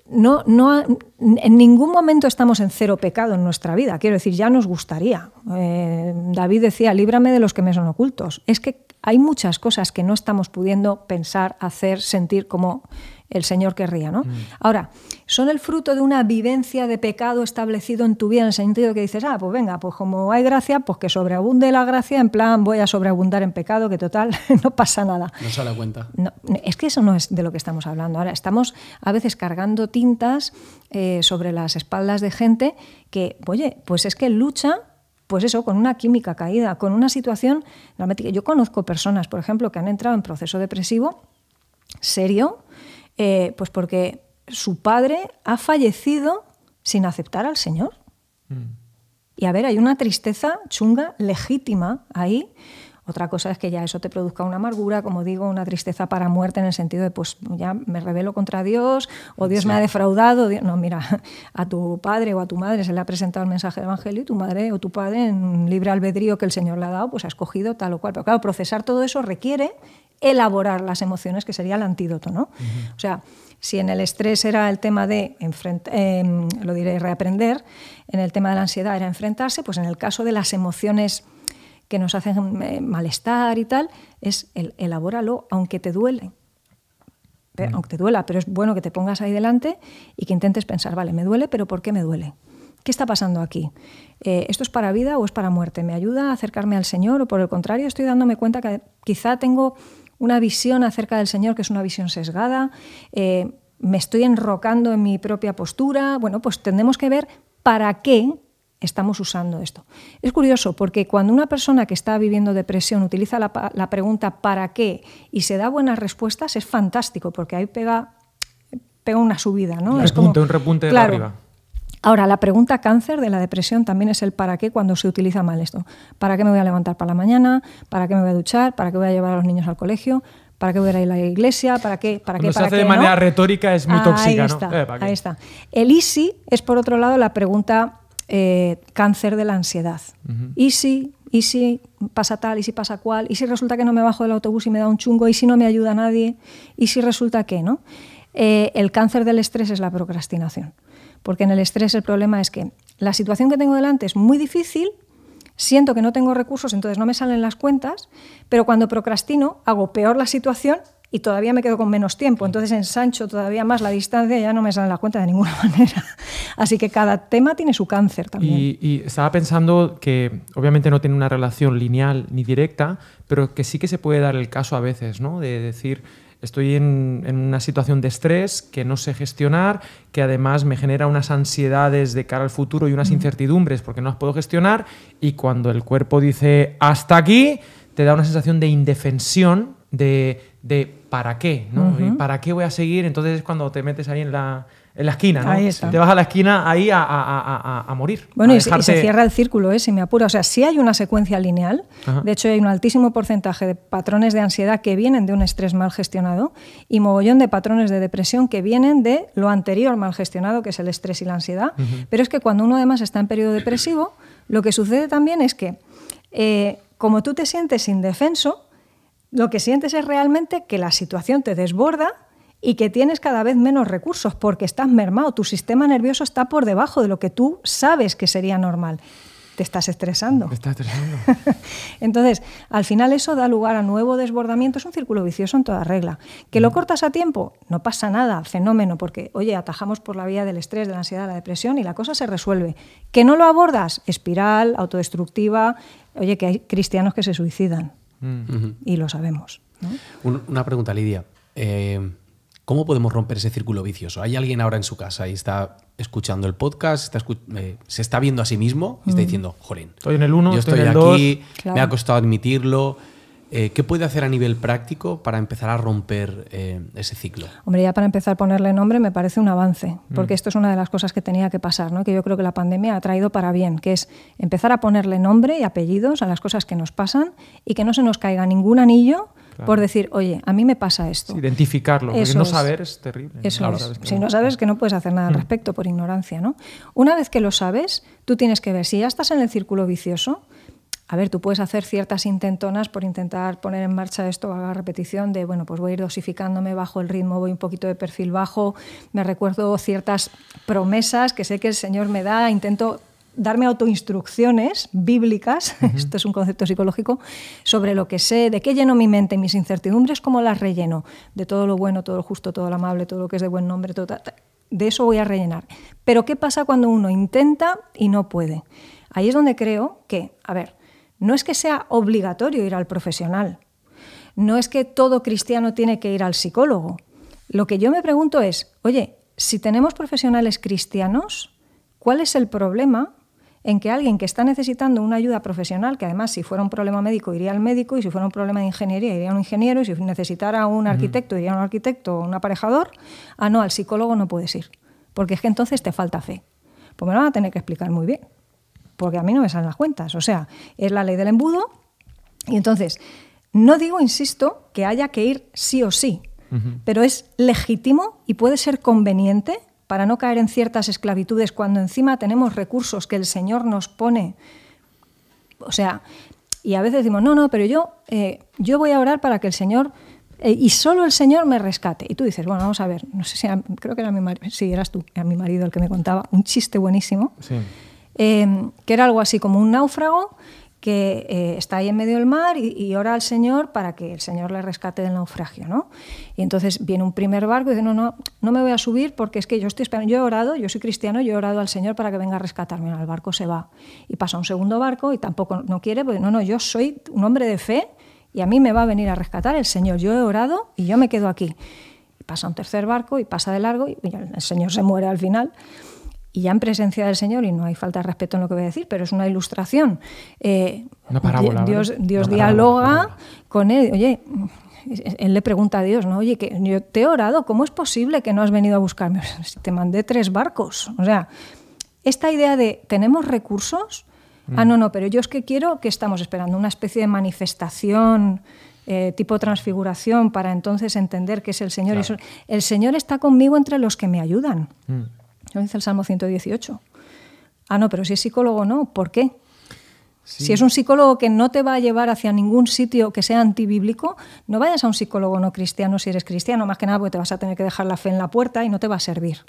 no, no, en ningún momento estamos en cero pecado en nuestra vida. Quiero decir, ya nos gustaría. Eh, David decía, líbrame de los que me son ocultos. Es que hay muchas cosas que no estamos pudiendo pensar, hacer, sentir como el Señor querría. ¿no? Mm. Ahora, son el fruto de una vivencia de pecado establecido en tu vida, en el sentido que dices, ah, pues venga, pues como hay gracia, pues que sobreabunde la gracia, en plan voy a sobreabundar en pecado, que total, *laughs* no pasa nada. No se da cuenta. es que eso no es de lo que estamos hablando. Ahora, estamos a veces cargando tintas eh, sobre las espaldas de gente que, oye, pues es que lucha pues eso, con una química caída, con una situación. Yo conozco personas, por ejemplo, que han entrado en proceso depresivo serio, eh, pues porque su padre ha fallecido sin aceptar al Señor. Mm. Y a ver, hay una tristeza chunga, legítima ahí, otra cosa es que ya eso te produzca una amargura, como digo, una tristeza para muerte en el sentido de, pues ya me rebelo contra Dios o Dios me ha defraudado. No, mira, *laughs* a tu padre o a tu madre se le ha presentado el mensaje del Evangelio y tu madre o tu padre en libre albedrío que el Señor le ha dado, pues ha escogido tal o cual. Pero claro, procesar todo eso requiere elaborar las emociones, que sería el antídoto, ¿no? O sea, si en el estrés era el tema de eh, lo diré, reaprender, en el tema de la ansiedad era enfrentarse, pues en el caso de las emociones que nos hacen eh, malestar y tal, es el elabóralo aunque te duele. Aunque te duela, pero es bueno que te pongas ahí delante y que intentes pensar, vale, me duele, pero ¿por qué me duele? ¿Qué está pasando aquí? Eh, ¿Esto es para vida o es para muerte? ¿Me ayuda a acercarme al Señor o por el contrario estoy dándome cuenta que quizá tengo una visión acerca del Señor que es una visión sesgada? Eh, ¿Me estoy enrocando en mi propia postura? Bueno, pues tendremos que ver para qué estamos usando esto. Es curioso porque cuando una persona que está viviendo depresión utiliza la, pregunta ¿para qué? y se da buenas respuestas, es fantástico porque ahí pega, pega una subida. ¿no? es como, un repunte de arriba. Ahora, la pregunta cáncer de la depresión también es el para qué cuando se utiliza mal esto. ¿Para qué me voy a levantar para la mañana? ¿Para qué me voy a duchar? ¿Para qué voy a llevar a los niños al colegio? ¿Para qué voy a ir a la iglesia? ¿Para qué? ¿Para qué? Cuando se hace de manera retórica es muy tóxica, ¿no? Eh, ahí está. El easy es, por otro lado, la pregunta eh, cáncer de la ansiedad. ¿Y si? ¿Y si pasa tal? ¿Y si pasa cual? ¿Y si resulta que no me bajo del autobús y me da un chungo? ¿Y si no me ayuda nadie? ¿Y si resulta que no? Eh, el cáncer del estrés es la procrastinación. Porque en el estrés el problema es que la situación que tengo delante es muy difícil, siento que no tengo recursos, entonces no me salen las cuentas, pero cuando procrastino hago peor la situación y todavía me quedo con menos tiempo. Entonces ensancho todavía más la distancia y ya no me sale la cuenta de ninguna *laughs* manera. Así que cada tema tiene su cáncer también. Y, estaba pensando que obviamente no tiene una relación lineal ni directa, pero que sí que se puede dar el caso a veces, ¿no? De decir, estoy en, en, una situación de estrés que no sé gestionar, que además me genera unas ansiedades de cara al futuro y unas incertidumbres porque no las puedo gestionar, y cuando el cuerpo dice hasta aquí, te da una sensación de indefensión, de, de ¿para qué? ¿no? ¿Para qué voy a seguir? Entonces es cuando te metes ahí en la, en la esquina, ¿no? Te vas a la esquina ahí a, a, a, morir. Bueno, y, se cierra el círculo, ¿eh? si me apura. O sea, sí hay una secuencia lineal. De hecho, hay un altísimo porcentaje de patrones de ansiedad que vienen de un estrés mal gestionado y mogollón de patrones de depresión que vienen de lo anterior mal gestionado, que es el estrés y la ansiedad. Pero es que cuando uno además está en periodo depresivo, lo que sucede también es que, eh, como tú te sientes indefenso, lo que sientes es realmente que la situación te desborda y que tienes cada vez menos recursos porque estás mermado, tu sistema nervioso está por debajo de lo que tú sabes que sería normal. Te estás estresando. Te estás estresando. *laughs* Entonces, al final eso da lugar a nuevo desbordamiento, es un círculo vicioso en toda regla. ¿Que lo mm. cortas a tiempo? No pasa nada, fenómeno, porque, oye, atajamos por la vía del estrés, de la ansiedad, de la depresión y la cosa se resuelve. ¿Que no lo abordas? Espiral, autodestructiva, oye, que hay cristianos que se suicidan. Mm. Y lo sabemos. Una pregunta, Lidia. Eh, ¿Cómo podemos romper ese círculo vicioso? ¿Hay alguien ahora en su casa y está escuchando el podcast, eh, se está viendo a sí mismo y está diciendo, jolín, estoy en el 1, yo estoy, aquí, me ha costado admitirlo, eh, ¿Qué puede hacer a nivel práctico para empezar a romper eh, ese ciclo? Hombre, ya para empezar a ponerle nombre me parece un avance, porque mm. esto es una de las cosas que tenía que pasar, ¿no? que yo creo que la pandemia ha traído para bien, que es empezar a ponerle nombre y apellidos a las cosas que nos pasan y que no se nos caiga ningún anillo por decir, oye, a mí me pasa esto. identificarlo, porque no saber es terrible. Eso es. si no sabes que no puedes hacer nada al mm. respecto por ignorancia. ¿no? Una vez que lo sabes, tú tienes que ver si ya estás en el círculo vicioso, a ver, tú puedes hacer ciertas intentonas por intentar poner en marcha esto a la repetición de, bueno, pues voy a ir dosificándome, bajo el ritmo, voy un poquito de perfil bajo, me recuerdo ciertas promesas que sé que el Señor me da, intento darme autoinstrucciones bíblicas, *laughs* esto es un concepto psicológico, sobre lo que sé, de qué lleno mi mente y mis incertidumbres, cómo las relleno, de todo lo bueno, todo lo justo, todo lo amable, todo lo que es de buen nombre, todo, de eso voy a rellenar. Pero ¿qué pasa cuando uno intenta y no puede? Ahí es donde creo que, a ver, no es que sea obligatorio ir al profesional, no es que todo cristiano tiene que ir al psicólogo. Lo que yo me pregunto es, oye, si tenemos profesionales cristianos, ¿cuál es el problema en que alguien que está necesitando una ayuda profesional, que además si fuera un problema médico iría al médico y si fuera un problema de ingeniería iría a un ingeniero y si necesitara un arquitecto iría a un arquitecto o un aparejador, ah, no, al psicólogo no puedes ir, porque es que entonces te falta fe. Pues me lo van a tener que explicar muy bien porque a mí no me salen las cuentas. O sea, es la ley del embudo. Y entonces, no digo, insisto, que haya que ir sí o sí, pero es legítimo y puede ser conveniente para no caer en ciertas esclavitudes cuando encima tenemos recursos que el Señor nos pone. O sea, y a veces decimos, no, no, pero yo, eh, yo voy a orar para que el Señor, eh, y solo el Señor me rescate. Y tú dices, bueno, vamos a ver, no sé si, creo que era mi marido, sí, eras tú, era mi marido el que me contaba, un chiste buenísimo. Sí Em, que era algo así como un náufrago que eh, está ahí en medio del mar y, ora al Señor para que el Señor le rescate del naufragio, ¿no? Y entonces viene un primer barco y dice, no, no, no me voy a subir porque es que yo estoy esperando, yo he orado, yo soy cristiano, yo he orado al Señor para que venga a rescatarme, el barco se va. Y pasa un segundo barco y tampoco no quiere, porque no, no, yo soy un hombre de fe y a mí me va a venir a rescatar el Señor, yo he orado y yo me quedo aquí. Y pasa un tercer barco y pasa de largo y el Señor se muere al final y ya en presencia del Señor, y no hay falta de respeto en lo que voy a decir, pero es una ilustración. Eh, una parábola, Dios, Dios dialoga con él. Oye, él le pregunta a Dios, ¿no? Oye, que yo te he orado, ¿cómo es posible que no has venido a buscarme? *laughs* Si te mandé tres barcos. O sea, esta idea de tenemos recursos. Ah, no, no, pero yo es que quiero que estamos esperando una especie de manifestación. Eh, tipo transfiguración para entonces entender que es el Señor. El Señor está conmigo entre los que me ayudan. Mm. Lo dice el Salmo 118. Ah, no, pero si es psicólogo, no. ¿Por qué? Si es un psicólogo que no te va a llevar hacia ningún sitio que sea antibíblico, no vayas a un psicólogo no cristiano si eres cristiano, más que nada porque te vas a tener que dejar la fe en la puerta y no te va a servir.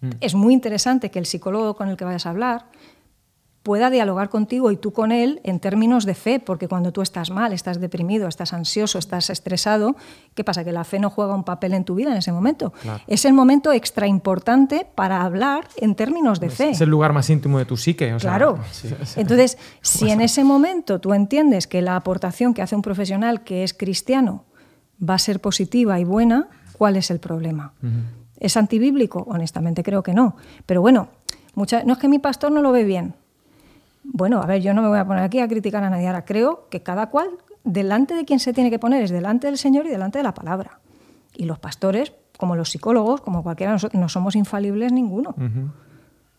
Mm. Es muy interesante que el psicólogo con el que vayas a hablar pueda dialogar contigo y tú con él en términos de fe, porque cuando tú estás mal, estás deprimido, estás ansioso, estás estresado, ¿qué pasa? Que la fe no juega un papel en tu vida en ese momento. Es el momento extra importante para hablar en términos de fe. Es el lugar más íntimo de tu psique. claro. *laughs* Entonces, si en ese momento tú entiendes que la aportación que hace un profesional que es cristiano va a ser positiva y buena, ¿cuál es el problema? ¿Es antibíblico? Honestamente creo que no. Pero bueno, no es que mi pastor no lo ve bien bueno, a ver, yo no me voy a poner aquí a criticar a nadie. Ahora creo que cada cual, delante de quien se tiene que poner, es delante del Señor y delante de la palabra. Y los pastores, como los psicólogos, como cualquiera, no somos infalibles ninguno.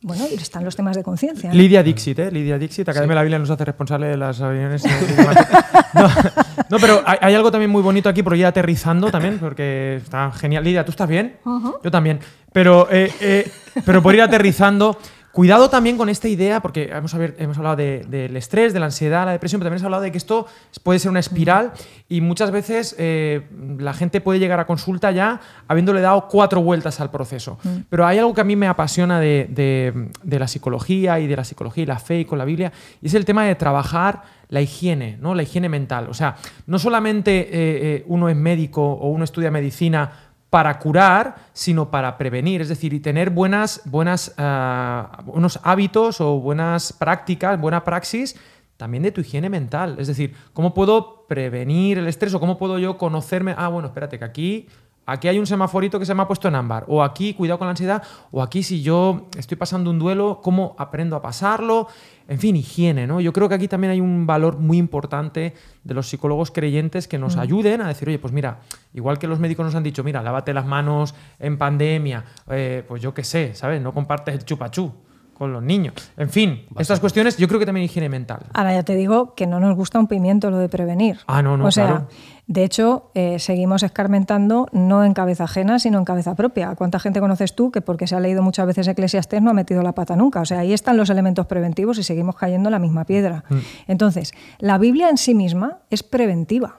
Bueno, y están los temas de conciencia. Lidia Dixit, ¿eh? Lidia Dixit, Academia de la Biblia nos hace responsable de las aviones. *laughs* no, pero hay, algo también muy bonito aquí, por ir aterrizando también, porque está genial. Lidia, ¿tú estás bien? Yo también. Pero, eh, eh, pero por ir aterrizando, Cuidado también con esta idea, porque hemos, hemos hablado del estrés, de la ansiedad, la depresión, pero también hemos hablado de que esto puede ser una espiral y muchas veces eh, la gente puede llegar a consulta ya habiéndole dado cuatro vueltas al proceso. Mm. Pero hay algo que a mí me apasiona de, la psicología y de la psicología y la fe y con la Biblia, y es el tema de trabajar la higiene, ¿no? la higiene mental. O sea, no solamente eh, eh, uno es médico o uno estudia medicina para curar, sino para prevenir, es decir, y tener buenas, buenas, ah, unos hábitos o buenas prácticas, buena praxis también de tu higiene mental. Es decir, ¿cómo puedo prevenir el estrés o cómo puedo yo conocerme? Ah, bueno, espérate, que aquí aquí hay un semaforito que se me ha puesto en ámbar, o aquí cuidado con la ansiedad, o aquí si yo estoy pasando un duelo, ¿cómo aprendo a pasarlo? En fin, higiene, ¿no? Yo creo que aquí también hay un valor muy importante de los psicólogos creyentes que nos mm. ayuden a decir, oye, pues mira, igual que los médicos nos han dicho, mira, lávate las manos en pandemia, eh, pues yo qué sé, ¿sabes? No compartes el chupachú. con los niños. En fin, estas cuestiones yo creo que también higiene mental. Ahora ya te digo que no nos gusta un pimiento lo de prevenir. Ah, no, no, O sea, claro. De hecho, eh, seguimos escarmentando no en cabeza ajena, sino en cabeza propia. ¿Cuánta gente conoces tú que porque se ha leído muchas veces Eclesiastés no ha metido la pata nunca? O sea, ahí están los elementos preventivos y seguimos cayendo en la misma piedra. Mm. Entonces, la Biblia en sí misma es preventiva.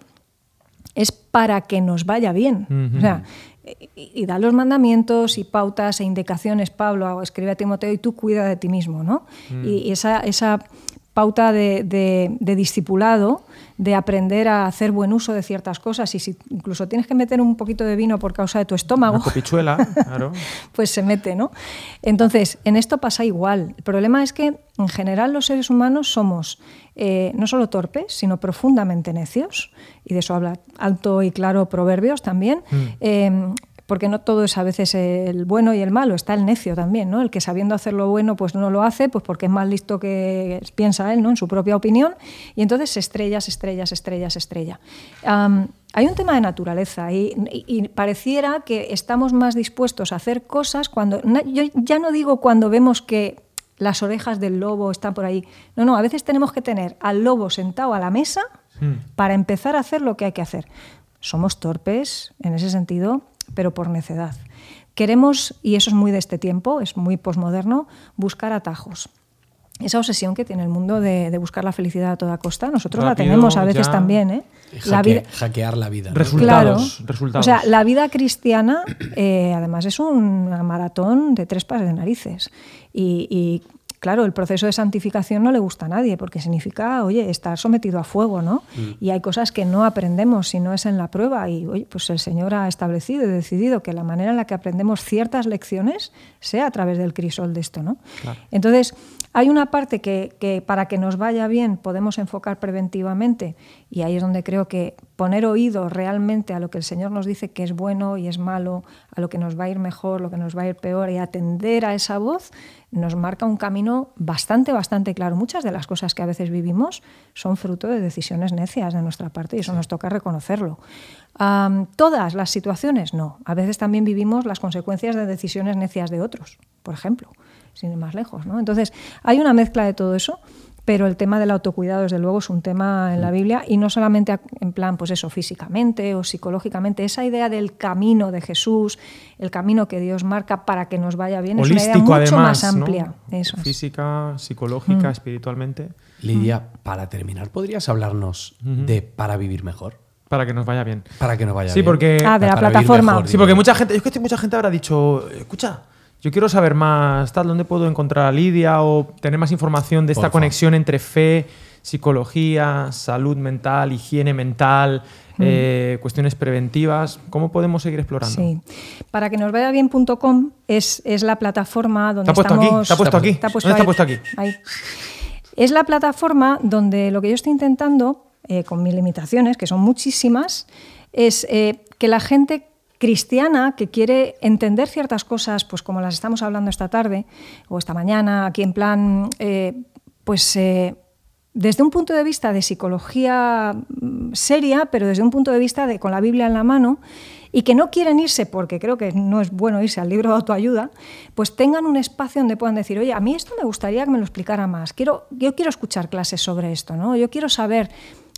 Es para que nos vaya bien. O sea, y, y da los mandamientos y pautas e indicaciones, Pablo, escribe a Timoteo y tú cuida de ti mismo, ¿no? Y, y esa, esa pauta de, de- de discipulado, de aprender a hacer buen uso de ciertas cosas y si incluso tienes que meter un poquito de vino por causa de tu estómago, Una copichuela, *laughs* claro. pues se mete, ¿no? Entonces, en esto pasa igual. El problema es que, en general, los seres humanos somos eh, no solo torpes, sino profundamente necios, y de eso habla alto y claro Proverbios también. Eh, porque no todo es a veces el bueno y el malo, está el necio también, ¿no? El que sabiendo hacer lo bueno, pues no lo hace, pues porque es más listo que piensa él, ¿no? En su propia opinión, y entonces se estrella, se estrella, se estrella, se estrella. Hay un tema de naturaleza y, y- y pareciera que estamos más dispuestos a hacer cosas cuando, yo ya no digo cuando vemos que las orejas del lobo están por ahí, no, no, a veces tenemos que tener al lobo sentado a la mesa para empezar a hacer lo que hay que hacer. Somos torpes en ese sentido, pero por necedad. Queremos, y eso es muy de este tiempo, es muy posmoderno, buscar atajos. Esa obsesión que tiene el mundo de, de buscar la felicidad a toda costa, nosotros Rápido, la tenemos a veces ya. también. ¿eh? La vida- hackear la vida. ¿no? Resultados, Claro. resultados. O sea, la vida cristiana, *clears throat* eh, además, es una maratón de tres pares de narices. Y, y, claro, el proceso de santificación no le gusta a nadie, porque significa, oye, estar sometido a fuego, ¿no? Y hay cosas que no aprendemos si no es en la prueba. Y, oye, pues el Señor ha establecido y decidido que la manera en la que aprendemos ciertas lecciones sea a través del crisol de esto, ¿no? Entonces, hay una parte que, que para que nos vaya bien podemos enfocar preventivamente y ahí es donde creo que poner oído realmente a lo que el Señor nos dice que es bueno y es malo, a lo que nos va a ir mejor, lo que nos va a ir peor y atender a esa voz nos marca un camino bastante, bastante claro. Muchas de las cosas que a veces vivimos son fruto de decisiones necias de nuestra parte y eso nos toca reconocerlo. Todas las situaciones, no. A veces también vivimos las consecuencias de decisiones necias de otros, por ejemplo, sin ir más lejos. ¿no? Entonces, hay una mezcla de todo eso, pero el tema del autocuidado, desde luego, es un tema en la Biblia y no solamente en plan, pues eso, físicamente o psicológicamente. Esa idea del camino de Jesús, el camino que Dios marca para que nos vaya bien, es una idea Holístico, mucho además. más ¿no? amplia. Eso es. Mm. Física, psicológica, espiritualmente. Lidia, para terminar, ¿podrías hablarnos de para vivir mejor? Para que nos vaya bien. Para que nos vaya Sí, bien. porque- Ah, de la plataforma. mejor, Sí, porque mucha gente, yo creo que mucha gente habrá dicho, escucha, yo quiero saber más, tal, ¿dónde puedo encontrar a Lidia o tener más información de esta Porfa. conexión entre fe, psicología, salud mental, higiene mental, eh, cuestiones preventivas? ¿Cómo podemos seguir explorando? Sí. Para que nos vaya bien.com es, es la plataforma donde Está puesto aquí, estamos. está puesto aquí. Está puesto ¿Dónde está ahí. puesto aquí? Ahí. Es la plataforma donde lo que yo estoy intentando, eh, con mis limitaciones, que son muchísimas, es eh, que la gente cristiana que quiere entender ciertas cosas, pues como las estamos hablando esta tarde o esta mañana, aquí en plan, eh, pues eh, desde un punto de vista de psicología mm, seria, pero desde un punto de vista de con la Biblia en la mano, y que no quieren irse, porque creo que no es bueno irse al libro de autoayuda, pues tengan un espacio donde puedan decir, oye, a mí esto me gustaría que me lo explicara más, quiero, yo quiero escuchar clases sobre esto, ¿no? yo quiero saber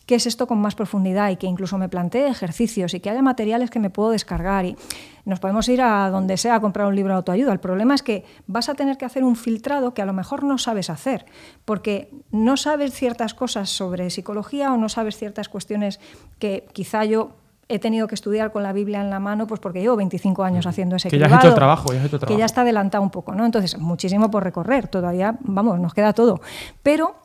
qué es esto con más profundidad y que incluso me plantee ejercicios y que haya materiales que me puedo descargar y nos podemos ir a donde sea a comprar un libro de autoayuda. El problema es que vas a tener que hacer un filtrado que a lo mejor no sabes hacer, porque no sabes ciertas cosas sobre psicología o no sabes ciertas cuestiones que quizá yo he tenido que estudiar con la Biblia en la mano, pues porque llevo 25 años haciendo ese Que ya has hecho el trabajo, ya has hecho el Que trabajo. ya está adelantado un poco, ¿no? Entonces, muchísimo por recorrer, todavía, vamos, nos queda todo. Pero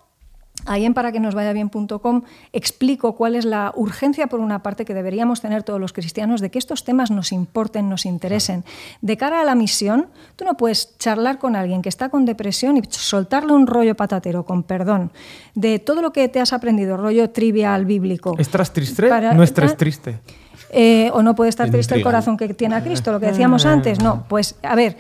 Ahí en para que nos vaya bien.com explico cuál es la urgencia, por una parte, que deberíamos tener todos los cristianos de que estos temas nos importen, nos interesen. De cara a la misión, tú no puedes charlar con alguien que está con depresión y soltarle un rollo patatero, con perdón, de todo lo que te has aprendido, rollo trivial bíblico. ¿Estás triste? Para- no estés ah, triste. eh, o no puede estar triste el corazón que tiene a Cristo, lo que decíamos antes. No, pues a ver,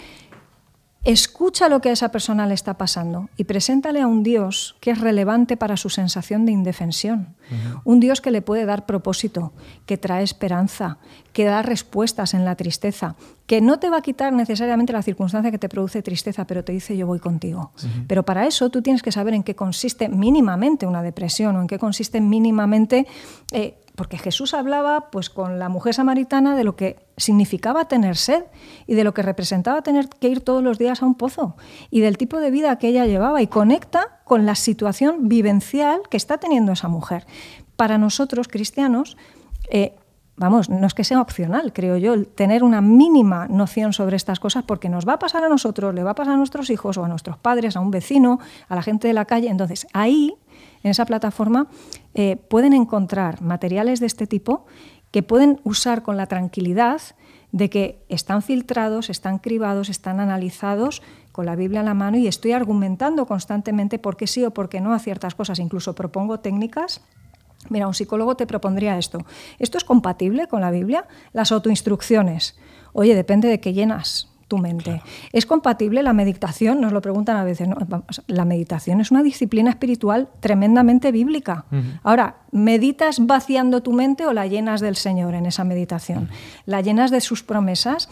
escucha lo que a esa persona le está pasando y preséntale a un Dios que es relevante para su sensación de indefensión. Un Dios que le puede dar propósito, que trae esperanza, que da respuestas en la tristeza, que no te va a quitar necesariamente la circunstancia que te produce tristeza, pero te dice yo voy contigo. Pero para eso tú tienes que saber en qué consiste mínimamente una depresión o en qué consiste mínimamente... Eh, porque Jesús hablaba pues con la mujer samaritana de lo que significaba tener sed y de lo que representaba tener que ir todos los días a un pozo y del tipo de vida que ella llevaba y conecta con la situación vivencial que está teniendo esa mujer. Para nosotros cristianos eh, vamos, no es que sea opcional, creo yo, tener una mínima noción sobre estas cosas porque nos va a pasar a nosotros, le va a pasar a nuestros hijos o a nuestros padres, a un vecino, a la gente de la calle. Entonces, ahí, en esa plataforma, eh, pueden encontrar materiales de este tipo que pueden usar con la tranquilidad de que están filtrados, están cribados, están analizados con la Biblia en la mano y estoy argumentando constantemente por qué sí o por qué no a ciertas cosas. Incluso propongo técnicas Mira, un psicólogo te propondría esto. ¿Esto es compatible con la Biblia? Las autoinstrucciones. Oye, depende de qué llenas tu mente. ¿Es compatible la meditación? Nos lo preguntan a veces. La meditación es una disciplina espiritual tremendamente bíblica. Ahora, ¿meditas vaciando tu mente o la llenas del Señor en esa meditación? ¿La llenas de sus promesas?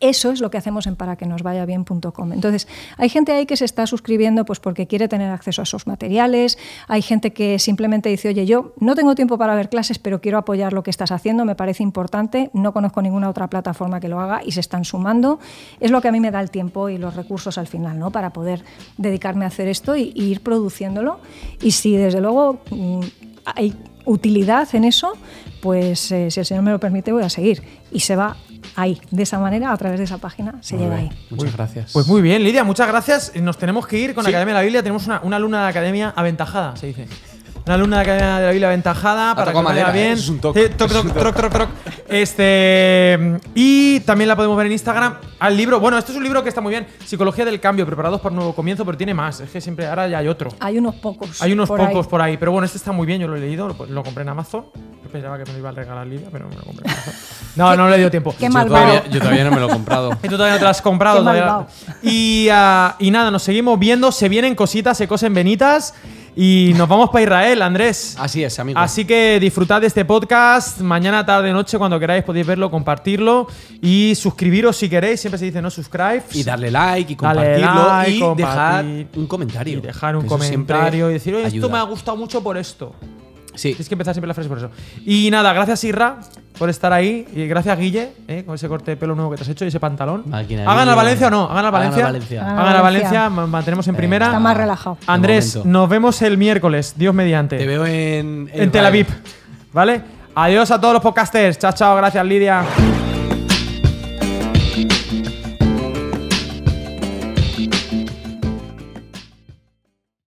Eso es lo que hacemos en paraquenosvayabien.com. Entonces, hay gente ahí que se está suscribiendo pues porque quiere tener acceso a esos materiales, hay gente que simplemente dice, oye, yo no tengo tiempo para ver clases, pero quiero apoyar lo que estás haciendo, me parece importante, no conozco ninguna otra plataforma que lo haga y se están sumando. Es lo que a mí me da el tiempo y los recursos al final, ¿no? Para poder dedicarme a hacer esto y, ir produciéndolo. Y si desde luego hay utilidad en eso, pues eh, si el Señor me lo permite voy a seguir. Y se va ahí. De esa manera, a través de esa página, se llega ahí. Muchas gracias. Pues muy bien, Lidia, muchas gracias. Nos tenemos que ir con la Academia de la Biblia. Tenemos una, una alumna de la Academia aventajada, se dice. Una alumna de la Academia de la Biblia aventajada para que vaya bien. Es un toque. toc, toc, toc, toc, toc. Este y también la podemos ver en Instagram. Al libro, bueno, este es un libro que está muy bien, Psicología del cambio, preparados para un nuevo comienzo, pero tiene más. Es que siempre ahora ya hay otro. Hay unos pocos. Hay unos pocos por ahí, pero bueno, este está muy bien. Yo lo he leído, lo, lo compré en Amazon. Yo pensaba que me lo iba a regalar Lidia, pero me lo compré en Amazon. No, no le dio tiempo. Qué Yo malvado. todavía, yo todavía no me lo he comprado. Y *laughs* tú todavía no te lo has comprado. Qué todavía-. Y, ah, y nada, nos seguimos viendo. Se vienen cositas, se cosen venitas. Y nos vamos para Israel, Andrés. Así es, amigo. Así que disfrutad de este podcast. Mañana, tarde, noche, cuando queráis, podéis verlo, compartirlo. Y suscribiros si queréis. Siempre se dice no subscribe. y darle like y compartirlo like, y compartir. dejar un comentario. Y dejar un Eso comentario y decir, oye, esto me ha gustado mucho por esto. Sí. Tienes que empezar siempre la frase por eso. Y nada, gracias Irra por estar ahí. Y gracias Guille, eh, con ese corte de pelo nuevo que te has hecho y ese pantalón. Máquina ¿Hagan al Valencia o no? ¿Hagan al Valencia? Hagan al Valencia. Valencia, ma- mantenemos en primera. Está más relajado. Andrés, nos vemos el miércoles, Dios mediante. Te veo en, en Tel Aviv. ¿Vale? Adiós a todos los podcasters. Chao, chao. Gracias, Lidia.